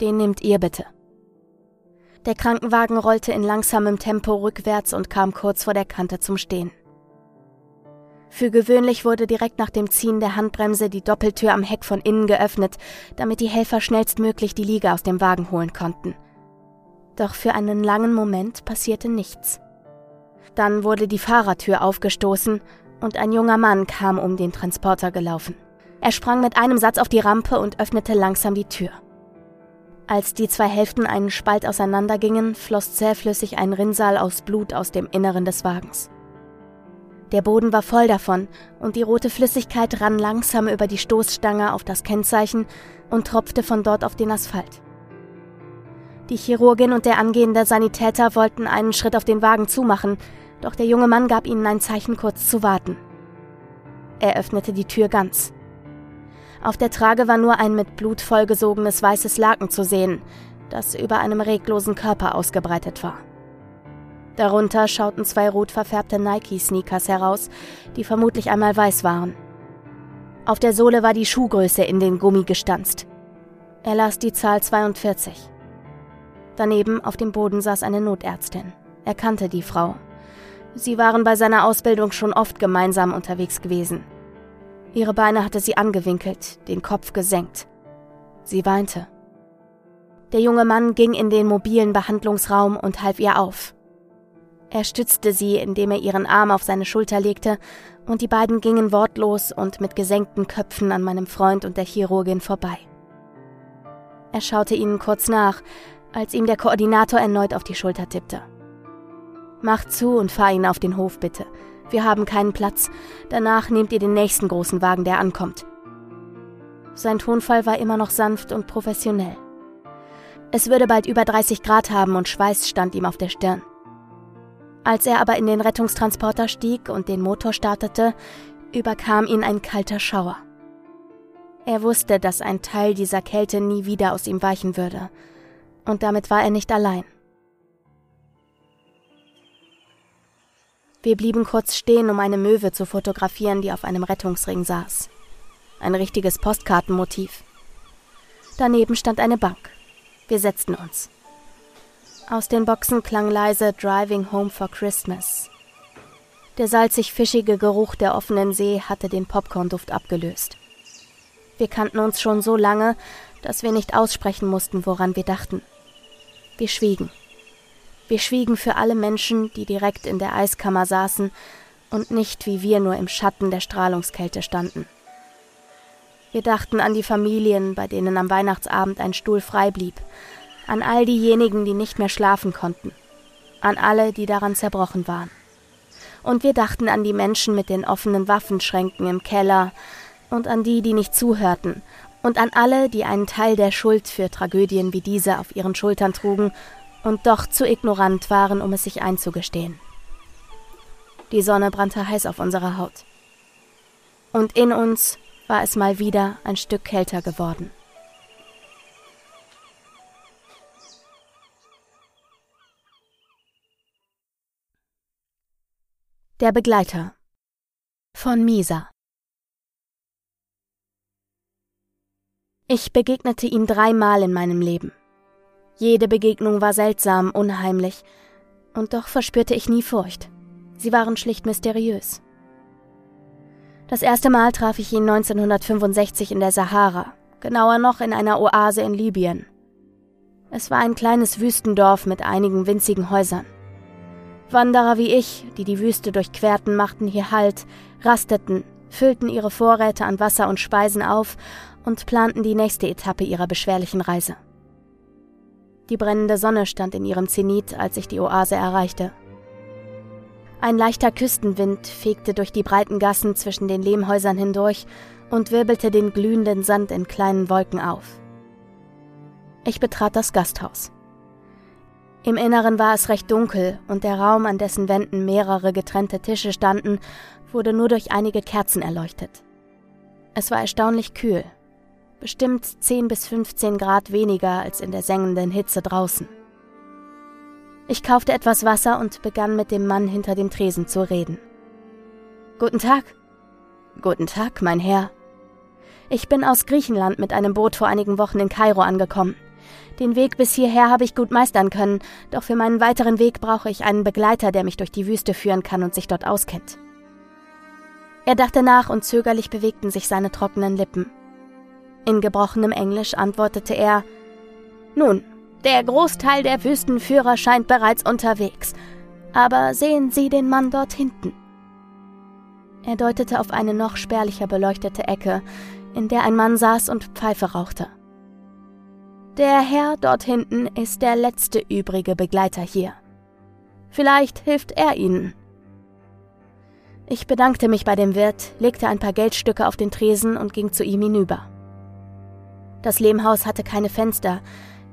den nehmt ihr bitte. Der Krankenwagen rollte in langsamem Tempo rückwärts und kam kurz vor der Kante zum Stehen. Für gewöhnlich wurde direkt nach dem Ziehen der Handbremse die Doppeltür am Heck von innen geöffnet, damit die Helfer schnellstmöglich die Liege aus dem Wagen holen konnten. Doch für einen langen Moment passierte nichts. Dann wurde die Fahrertür aufgestoßen und ein junger Mann kam um den Transporter gelaufen. Er sprang mit einem Satz auf die Rampe und öffnete langsam die Tür. Als die zwei Hälften einen Spalt auseinandergingen, floss zähflüssig ein Rinnsal aus Blut aus dem Inneren des Wagens. Der Boden war voll davon und die rote Flüssigkeit rann langsam über die Stoßstange auf das Kennzeichen und tropfte von dort auf den Asphalt. Die Chirurgin und der angehende Sanitäter wollten einen Schritt auf den Wagen zumachen, doch der junge Mann gab ihnen ein Zeichen, kurz zu warten. Er öffnete die Tür ganz. Auf der Trage war nur ein mit Blut vollgesogenes weißes Laken zu sehen, das über einem reglosen Körper ausgebreitet war. Darunter schauten zwei rot verfärbte Nike-Sneakers heraus, die vermutlich einmal weiß waren. Auf der Sohle war die Schuhgröße in den Gummi gestanzt. Er las die Zahl 42. Daneben auf dem Boden saß eine Notärztin. Er kannte die Frau. Sie waren bei seiner Ausbildung schon oft gemeinsam unterwegs gewesen. Ihre Beine hatte sie angewinkelt, den Kopf gesenkt. Sie weinte. Der junge Mann ging in den mobilen Behandlungsraum und half ihr auf. Er stützte sie, indem er ihren Arm auf seine Schulter legte, und die beiden gingen wortlos und mit gesenkten Köpfen an meinem Freund und der Chirurgin vorbei. Er schaute ihnen kurz nach, als ihm der Koordinator erneut auf die Schulter tippte. Mach zu und fahr ihn auf den Hof, bitte. Wir haben keinen Platz. Danach nehmt ihr den nächsten großen Wagen, der ankommt. Sein Tonfall war immer noch sanft und professionell. Es würde bald über 30 Grad haben und Schweiß stand ihm auf der Stirn. Als er aber in den Rettungstransporter stieg und den Motor startete, überkam ihn ein kalter Schauer. Er wusste, dass ein Teil dieser Kälte nie wieder aus ihm weichen würde. Und damit war er nicht allein. Wir blieben kurz stehen, um eine Möwe zu fotografieren, die auf einem Rettungsring saß. Ein richtiges Postkartenmotiv. Daneben stand eine Bank. Wir setzten uns. Aus den Boxen klang leise Driving Home for Christmas. Der salzig-fischige Geruch der offenen See hatte den Popcornduft abgelöst. Wir kannten uns schon so lange, dass wir nicht aussprechen mussten, woran wir dachten. Wir schwiegen. Wir schwiegen für alle Menschen, die direkt in der Eiskammer saßen und nicht wie wir nur im Schatten der Strahlungskälte standen. Wir dachten an die Familien, bei denen am Weihnachtsabend ein Stuhl frei blieb, an all diejenigen, die nicht mehr schlafen konnten, an alle, die daran zerbrochen waren. Und wir dachten an die Menschen mit den offenen Waffenschränken im Keller und an die, die nicht zuhörten, und an alle, die einen Teil der Schuld für Tragödien wie diese auf ihren Schultern trugen und doch zu ignorant waren, um es sich einzugestehen. Die Sonne brannte heiß auf unserer Haut. Und in uns war es mal wieder ein Stück kälter geworden. Der Begleiter von Misa Ich begegnete ihm dreimal in meinem Leben. Jede Begegnung war seltsam, unheimlich, und doch verspürte ich nie Furcht. Sie waren schlicht mysteriös. Das erste Mal traf ich ihn 1965 in der Sahara, genauer noch in einer Oase in Libyen. Es war ein kleines Wüstendorf mit einigen winzigen Häusern. Wanderer wie ich, die die Wüste durchquerten, machten hier Halt, rasteten, füllten ihre Vorräte an Wasser und Speisen auf und planten die nächste Etappe ihrer beschwerlichen Reise. Die brennende Sonne stand in ihrem Zenit, als ich die Oase erreichte. Ein leichter Küstenwind fegte durch die breiten Gassen zwischen den Lehmhäusern hindurch und wirbelte den glühenden Sand in kleinen Wolken auf. Ich betrat das Gasthaus. Im Inneren war es recht dunkel und der Raum, an dessen Wänden mehrere getrennte Tische standen, wurde nur durch einige Kerzen erleuchtet. Es war erstaunlich kühl, bestimmt 10 bis 15 Grad weniger als in der sengenden Hitze draußen. Ich kaufte etwas Wasser und begann mit dem Mann hinter dem Tresen zu reden. Guten Tag. Guten Tag, mein Herr. Ich bin aus Griechenland mit einem Boot vor einigen Wochen in Kairo angekommen. Den Weg bis hierher habe ich gut meistern können, doch für meinen weiteren Weg brauche ich einen Begleiter, der mich durch die Wüste führen kann und sich dort auskennt. Er dachte nach und zögerlich bewegten sich seine trockenen Lippen. In gebrochenem Englisch antwortete er Nun, der Großteil der Wüstenführer scheint bereits unterwegs, aber sehen Sie den Mann dort hinten. Er deutete auf eine noch spärlicher beleuchtete Ecke, in der ein Mann saß und Pfeife rauchte. Der Herr dort hinten ist der letzte übrige Begleiter hier. Vielleicht hilft er Ihnen. Ich bedankte mich bei dem Wirt, legte ein paar Geldstücke auf den Tresen und ging zu ihm hinüber. Das Lehmhaus hatte keine Fenster,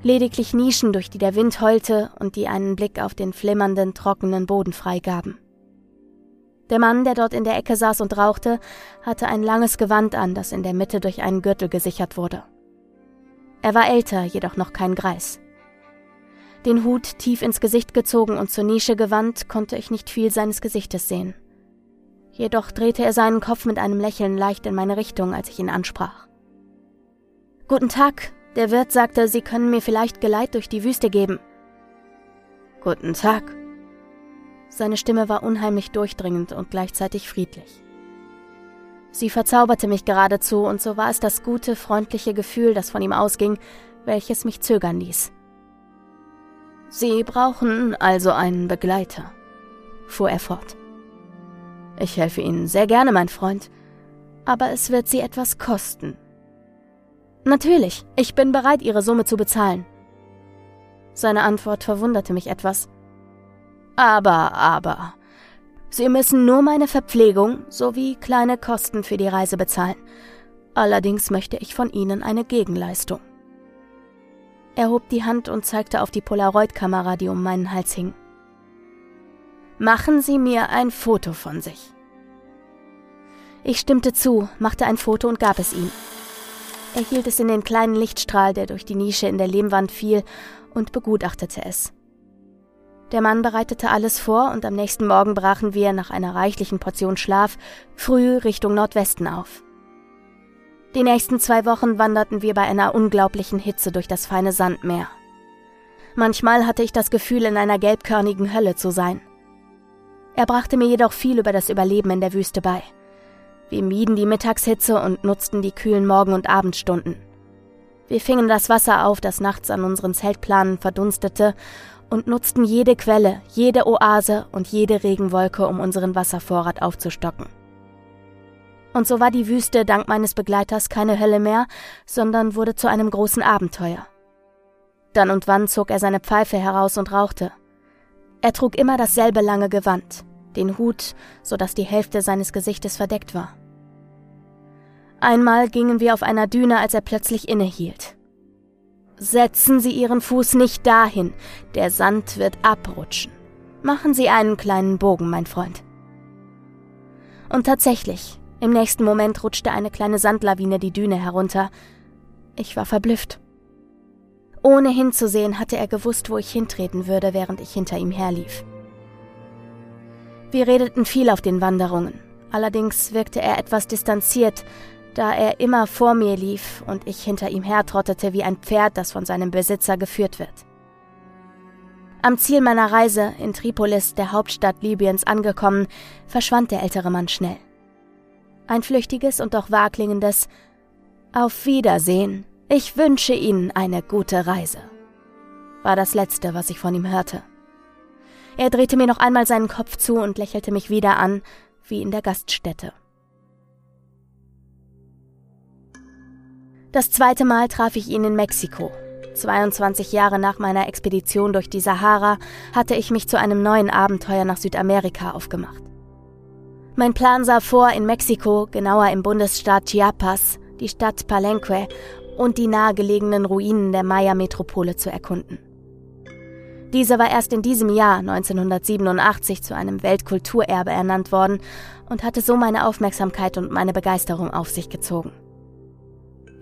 lediglich Nischen, durch die der Wind heulte und die einen Blick auf den flimmernden, trockenen Boden freigaben. Der Mann, der dort in der Ecke saß und rauchte, hatte ein langes Gewand an, das in der Mitte durch einen Gürtel gesichert wurde. Er war älter, jedoch noch kein Greis. Den Hut tief ins Gesicht gezogen und zur Nische gewandt, konnte ich nicht viel seines Gesichtes sehen. Jedoch drehte er seinen Kopf mit einem Lächeln leicht in meine Richtung, als ich ihn ansprach. Guten Tag, der Wirt sagte, Sie können mir vielleicht Geleit durch die Wüste geben. Guten Tag. Seine Stimme war unheimlich durchdringend und gleichzeitig friedlich. Sie verzauberte mich geradezu, und so war es das gute, freundliche Gefühl, das von ihm ausging, welches mich zögern ließ. Sie brauchen also einen Begleiter, fuhr er fort. Ich helfe Ihnen sehr gerne, mein Freund, aber es wird Sie etwas kosten. Natürlich, ich bin bereit, Ihre Summe zu bezahlen. Seine Antwort verwunderte mich etwas. Aber, aber. Sie müssen nur meine Verpflegung sowie kleine Kosten für die Reise bezahlen. Allerdings möchte ich von Ihnen eine Gegenleistung. Er hob die Hand und zeigte auf die Polaroid-Kamera, die um meinen Hals hing. Machen Sie mir ein Foto von sich. Ich stimmte zu, machte ein Foto und gab es ihm. Er hielt es in den kleinen Lichtstrahl, der durch die Nische in der Lehmwand fiel, und begutachtete es. Der Mann bereitete alles vor, und am nächsten Morgen brachen wir nach einer reichlichen Portion Schlaf früh Richtung Nordwesten auf. Die nächsten zwei Wochen wanderten wir bei einer unglaublichen Hitze durch das feine Sandmeer. Manchmal hatte ich das Gefühl, in einer gelbkörnigen Hölle zu sein. Er brachte mir jedoch viel über das Überleben in der Wüste bei. Wir mieden die Mittagshitze und nutzten die kühlen Morgen- und Abendstunden. Wir fingen das Wasser auf, das nachts an unseren Zeltplanen verdunstete, und nutzten jede Quelle, jede Oase und jede Regenwolke, um unseren Wasservorrat aufzustocken. Und so war die Wüste dank meines Begleiters keine Hölle mehr, sondern wurde zu einem großen Abenteuer. Dann und wann zog er seine Pfeife heraus und rauchte. Er trug immer dasselbe lange Gewand, den Hut, so dass die Hälfte seines Gesichtes verdeckt war. Einmal gingen wir auf einer Düne, als er plötzlich innehielt. Setzen Sie Ihren Fuß nicht dahin, der Sand wird abrutschen. Machen Sie einen kleinen Bogen, mein Freund. Und tatsächlich, im nächsten Moment rutschte eine kleine Sandlawine die Düne herunter. Ich war verblüfft. Ohne hinzusehen hatte er gewusst, wo ich hintreten würde, während ich hinter ihm herlief. Wir redeten viel auf den Wanderungen, allerdings wirkte er etwas distanziert, da er immer vor mir lief und ich hinter ihm hertrottete wie ein Pferd, das von seinem Besitzer geführt wird. Am Ziel meiner Reise, in Tripolis, der Hauptstadt Libyens, angekommen, verschwand der ältere Mann schnell. Ein flüchtiges und doch wagklingendes Auf Wiedersehen, ich wünsche Ihnen eine gute Reise, war das Letzte, was ich von ihm hörte. Er drehte mir noch einmal seinen Kopf zu und lächelte mich wieder an, wie in der Gaststätte. Das zweite Mal traf ich ihn in Mexiko. 22 Jahre nach meiner Expedition durch die Sahara hatte ich mich zu einem neuen Abenteuer nach Südamerika aufgemacht. Mein Plan sah vor, in Mexiko, genauer im Bundesstaat Chiapas, die Stadt Palenque und die nahegelegenen Ruinen der Maya-Metropole zu erkunden. Diese war erst in diesem Jahr 1987 zu einem Weltkulturerbe ernannt worden und hatte so meine Aufmerksamkeit und meine Begeisterung auf sich gezogen.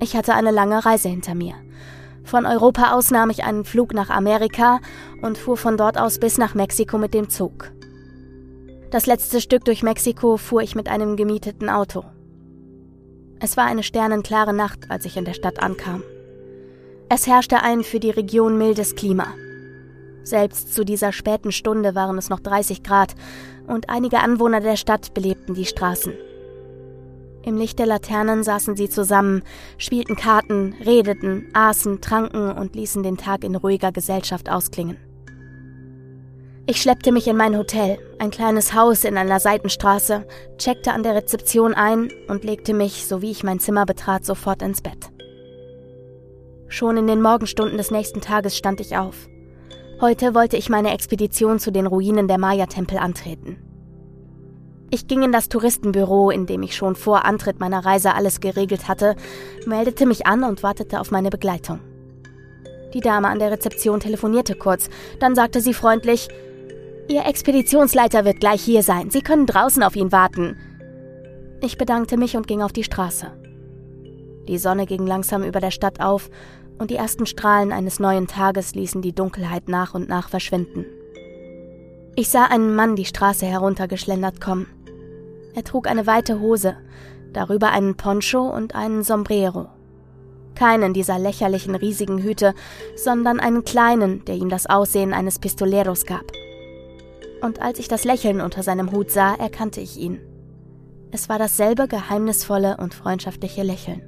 Ich hatte eine lange Reise hinter mir. Von Europa aus nahm ich einen Flug nach Amerika und fuhr von dort aus bis nach Mexiko mit dem Zug. Das letzte Stück durch Mexiko fuhr ich mit einem gemieteten Auto. Es war eine sternenklare Nacht, als ich in der Stadt ankam. Es herrschte ein für die Region mildes Klima. Selbst zu dieser späten Stunde waren es noch 30 Grad und einige Anwohner der Stadt belebten die Straßen. Im Licht der Laternen saßen sie zusammen, spielten Karten, redeten, aßen, tranken und ließen den Tag in ruhiger Gesellschaft ausklingen. Ich schleppte mich in mein Hotel, ein kleines Haus in einer Seitenstraße, checkte an der Rezeption ein und legte mich, so wie ich mein Zimmer betrat, sofort ins Bett. Schon in den Morgenstunden des nächsten Tages stand ich auf. Heute wollte ich meine Expedition zu den Ruinen der Maya-Tempel antreten. Ich ging in das Touristenbüro, in dem ich schon vor Antritt meiner Reise alles geregelt hatte, meldete mich an und wartete auf meine Begleitung. Die Dame an der Rezeption telefonierte kurz, dann sagte sie freundlich, Ihr Expeditionsleiter wird gleich hier sein, Sie können draußen auf ihn warten. Ich bedankte mich und ging auf die Straße. Die Sonne ging langsam über der Stadt auf und die ersten Strahlen eines neuen Tages ließen die Dunkelheit nach und nach verschwinden. Ich sah einen Mann die Straße heruntergeschlendert kommen. Er trug eine weite Hose, darüber einen Poncho und einen Sombrero. Keinen dieser lächerlichen riesigen Hüte, sondern einen kleinen, der ihm das Aussehen eines Pistoleros gab. Und als ich das Lächeln unter seinem Hut sah, erkannte ich ihn. Es war dasselbe geheimnisvolle und freundschaftliche Lächeln.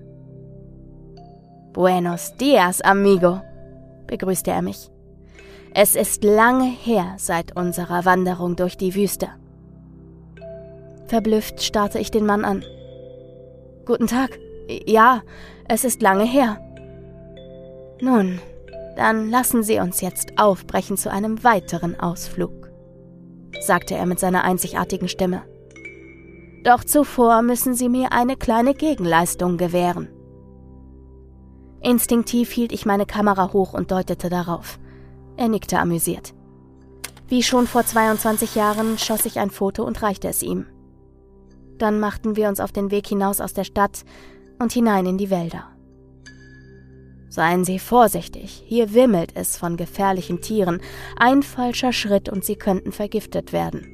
Buenos dias, amigo, begrüßte er mich. Es ist lange her seit unserer Wanderung durch die Wüste. Verblüfft starrte ich den Mann an. Guten Tag. Ja, es ist lange her. Nun, dann lassen Sie uns jetzt aufbrechen zu einem weiteren Ausflug, sagte er mit seiner einzigartigen Stimme. Doch zuvor müssen Sie mir eine kleine Gegenleistung gewähren. Instinktiv hielt ich meine Kamera hoch und deutete darauf. Er nickte amüsiert. Wie schon vor 22 Jahren schoss ich ein Foto und reichte es ihm. Dann machten wir uns auf den Weg hinaus aus der Stadt und hinein in die Wälder. Seien Sie vorsichtig, hier wimmelt es von gefährlichen Tieren, ein falscher Schritt und Sie könnten vergiftet werden.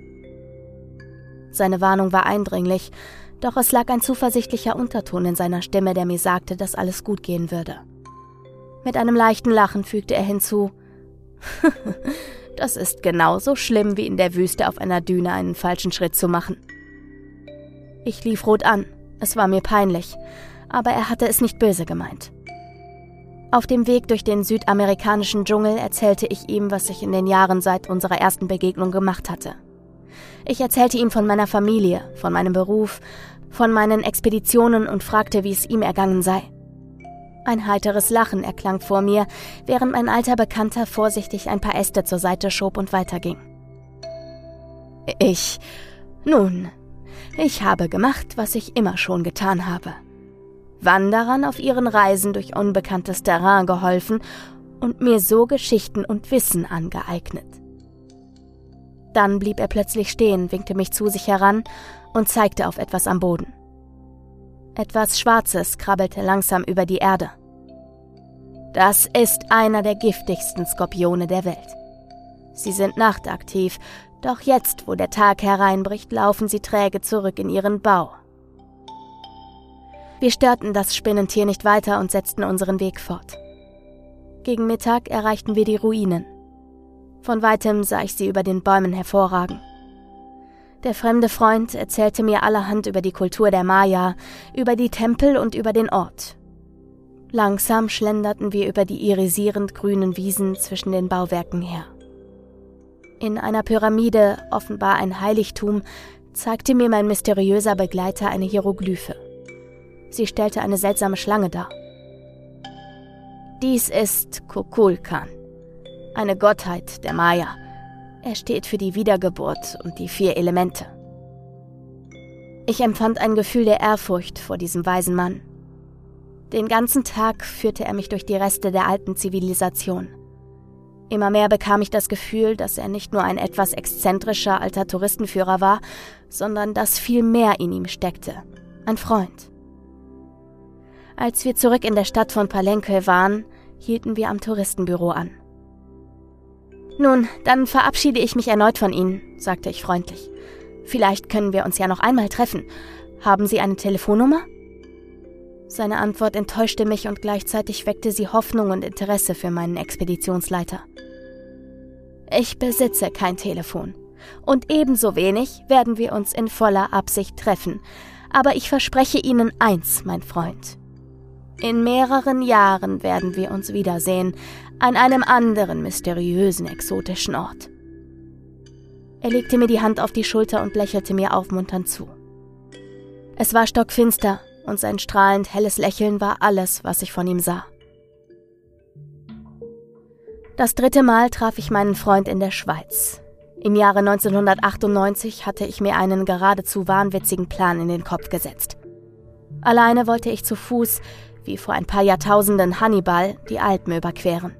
Seine Warnung war eindringlich, doch es lag ein zuversichtlicher Unterton in seiner Stimme, der mir sagte, dass alles gut gehen würde. Mit einem leichten Lachen fügte er hinzu Das ist genauso schlimm wie in der Wüste auf einer Düne einen falschen Schritt zu machen. Ich lief rot an, es war mir peinlich, aber er hatte es nicht böse gemeint. Auf dem Weg durch den südamerikanischen Dschungel erzählte ich ihm, was ich in den Jahren seit unserer ersten Begegnung gemacht hatte. Ich erzählte ihm von meiner Familie, von meinem Beruf, von meinen Expeditionen und fragte, wie es ihm ergangen sei. Ein heiteres Lachen erklang vor mir, während mein alter Bekannter vorsichtig ein paar Äste zur Seite schob und weiterging. Ich. Nun, ich habe gemacht, was ich immer schon getan habe. Wanderern auf ihren Reisen durch unbekanntes Terrain geholfen und mir so Geschichten und Wissen angeeignet. Dann blieb er plötzlich stehen, winkte mich zu sich heran und zeigte auf etwas am Boden. Etwas Schwarzes krabbelte langsam über die Erde. Das ist einer der giftigsten Skorpione der Welt. Sie sind nachtaktiv, doch jetzt, wo der Tag hereinbricht, laufen sie träge zurück in ihren Bau. Wir störten das Spinnentier nicht weiter und setzten unseren Weg fort. Gegen Mittag erreichten wir die Ruinen. Von weitem sah ich sie über den Bäumen hervorragen. Der fremde Freund erzählte mir allerhand über die Kultur der Maya, über die Tempel und über den Ort. Langsam schlenderten wir über die irisierend grünen Wiesen zwischen den Bauwerken her. In einer Pyramide, offenbar ein Heiligtum, zeigte mir mein mysteriöser Begleiter eine Hieroglyphe. Sie stellte eine seltsame Schlange dar. Dies ist Kukulkan, eine Gottheit der Maya. Er steht für die Wiedergeburt und die vier Elemente. Ich empfand ein Gefühl der Ehrfurcht vor diesem weisen Mann. Den ganzen Tag führte er mich durch die Reste der alten Zivilisation. Immer mehr bekam ich das Gefühl, dass er nicht nur ein etwas exzentrischer alter Touristenführer war, sondern dass viel mehr in ihm steckte. Ein Freund. Als wir zurück in der Stadt von Palenque waren, hielten wir am Touristenbüro an. Nun, dann verabschiede ich mich erneut von Ihnen, sagte ich freundlich. Vielleicht können wir uns ja noch einmal treffen. Haben Sie eine Telefonnummer? Seine Antwort enttäuschte mich und gleichzeitig weckte sie Hoffnung und Interesse für meinen Expeditionsleiter. Ich besitze kein Telefon. Und ebenso wenig werden wir uns in voller Absicht treffen. Aber ich verspreche Ihnen eins, mein Freund. In mehreren Jahren werden wir uns wiedersehen, an einem anderen mysteriösen, exotischen Ort. Er legte mir die Hand auf die Schulter und lächelte mir aufmunternd zu. Es war stockfinster und sein strahlend helles Lächeln war alles, was ich von ihm sah. Das dritte Mal traf ich meinen Freund in der Schweiz. Im Jahre 1998 hatte ich mir einen geradezu wahnwitzigen Plan in den Kopf gesetzt. Alleine wollte ich zu Fuß, wie vor ein paar Jahrtausenden Hannibal, die Alpen überqueren.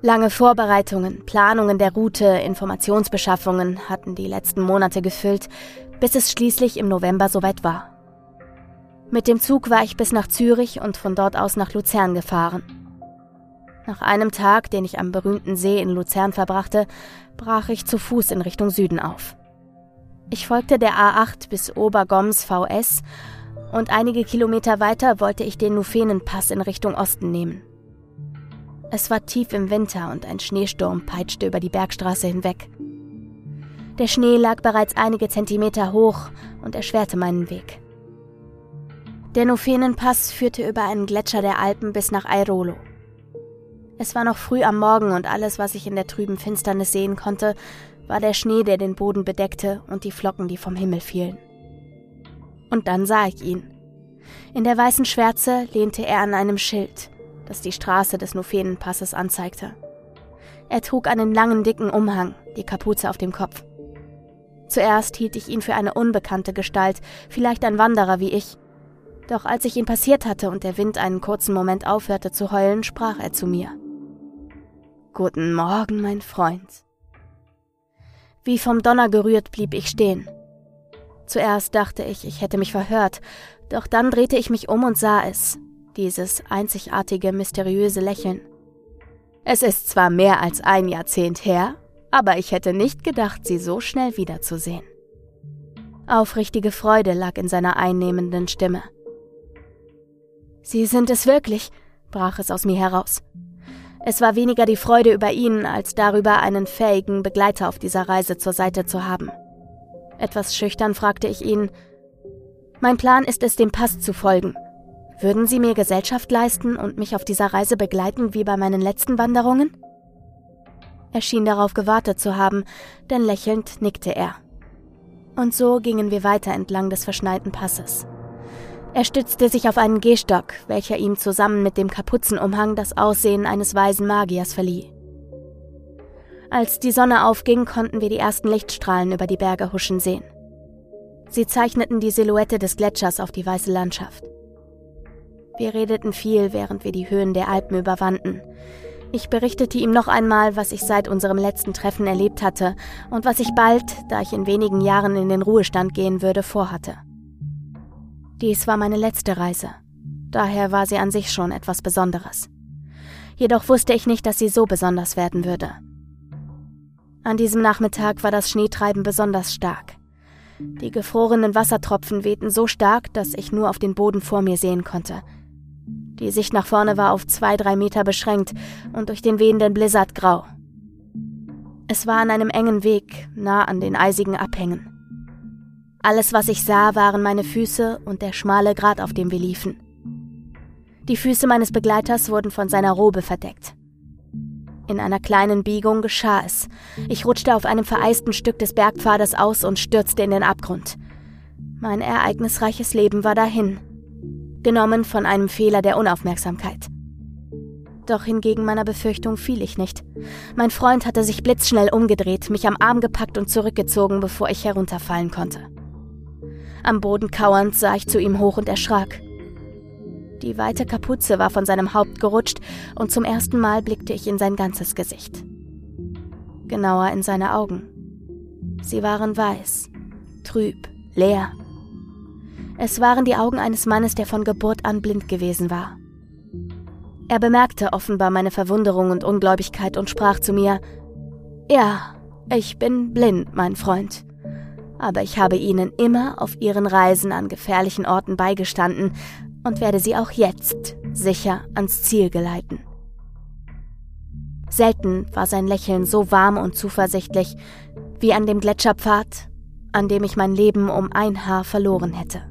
Lange Vorbereitungen, Planungen der Route, Informationsbeschaffungen hatten die letzten Monate gefüllt, bis es schließlich im November soweit war. Mit dem Zug war ich bis nach Zürich und von dort aus nach Luzern gefahren. Nach einem Tag, den ich am berühmten See in Luzern verbrachte, brach ich zu Fuß in Richtung Süden auf. Ich folgte der A8 bis Obergoms VS und einige Kilometer weiter wollte ich den Nufenenpass in Richtung Osten nehmen. Es war tief im Winter und ein Schneesturm peitschte über die Bergstraße hinweg. Der Schnee lag bereits einige Zentimeter hoch und erschwerte meinen Weg. Der Nufenenpass führte über einen Gletscher der Alpen bis nach Airolo. Es war noch früh am Morgen und alles, was ich in der trüben Finsternis sehen konnte, war der Schnee, der den Boden bedeckte und die Flocken, die vom Himmel fielen. Und dann sah ich ihn. In der weißen Schwärze lehnte er an einem Schild, das die Straße des Nufenenpasses anzeigte. Er trug einen langen, dicken Umhang, die Kapuze auf dem Kopf. Zuerst hielt ich ihn für eine unbekannte Gestalt, vielleicht ein Wanderer wie ich. Doch als ich ihn passiert hatte und der Wind einen kurzen Moment aufhörte zu heulen, sprach er zu mir. Guten Morgen, mein Freund. Wie vom Donner gerührt blieb ich stehen. Zuerst dachte ich, ich hätte mich verhört, doch dann drehte ich mich um und sah es, dieses einzigartige, mysteriöse Lächeln. Es ist zwar mehr als ein Jahrzehnt her, aber ich hätte nicht gedacht, sie so schnell wiederzusehen. Aufrichtige Freude lag in seiner einnehmenden Stimme. Sie sind es wirklich, brach es aus mir heraus. Es war weniger die Freude über ihn, als darüber, einen fähigen Begleiter auf dieser Reise zur Seite zu haben. Etwas schüchtern fragte ich ihn, Mein Plan ist es, dem Pass zu folgen. Würden Sie mir Gesellschaft leisten und mich auf dieser Reise begleiten wie bei meinen letzten Wanderungen? Er schien darauf gewartet zu haben, denn lächelnd nickte er. Und so gingen wir weiter entlang des verschneiten Passes. Er stützte sich auf einen Gehstock, welcher ihm zusammen mit dem Kapuzenumhang das Aussehen eines weisen Magiers verlieh. Als die Sonne aufging, konnten wir die ersten Lichtstrahlen über die Berge huschen sehen. Sie zeichneten die Silhouette des Gletschers auf die weiße Landschaft. Wir redeten viel, während wir die Höhen der Alpen überwanden. Ich berichtete ihm noch einmal, was ich seit unserem letzten Treffen erlebt hatte und was ich bald, da ich in wenigen Jahren in den Ruhestand gehen würde, vorhatte. Dies war meine letzte Reise. Daher war sie an sich schon etwas Besonderes. Jedoch wusste ich nicht, dass sie so besonders werden würde. An diesem Nachmittag war das Schneetreiben besonders stark. Die gefrorenen Wassertropfen wehten so stark, dass ich nur auf den Boden vor mir sehen konnte – die Sicht nach vorne war auf zwei, drei Meter beschränkt und durch den wehenden Blizzard grau. Es war an einem engen Weg, nah an den eisigen Abhängen. Alles, was ich sah, waren meine Füße und der schmale Grat, auf dem wir liefen. Die Füße meines Begleiters wurden von seiner Robe verdeckt. In einer kleinen Biegung geschah es. Ich rutschte auf einem vereisten Stück des Bergpfades aus und stürzte in den Abgrund. Mein ereignisreiches Leben war dahin genommen von einem Fehler der Unaufmerksamkeit. Doch hingegen meiner Befürchtung fiel ich nicht. Mein Freund hatte sich blitzschnell umgedreht, mich am Arm gepackt und zurückgezogen, bevor ich herunterfallen konnte. Am Boden kauernd sah ich zu ihm hoch und erschrak. Die weite Kapuze war von seinem Haupt gerutscht und zum ersten Mal blickte ich in sein ganzes Gesicht. Genauer in seine Augen. Sie waren weiß, trüb, leer es waren die Augen eines Mannes, der von Geburt an blind gewesen war. Er bemerkte offenbar meine Verwunderung und Ungläubigkeit und sprach zu mir Ja, ich bin blind, mein Freund, aber ich habe Ihnen immer auf Ihren Reisen an gefährlichen Orten beigestanden und werde Sie auch jetzt sicher ans Ziel geleiten. Selten war sein Lächeln so warm und zuversichtlich wie an dem Gletscherpfad, an dem ich mein Leben um ein Haar verloren hätte.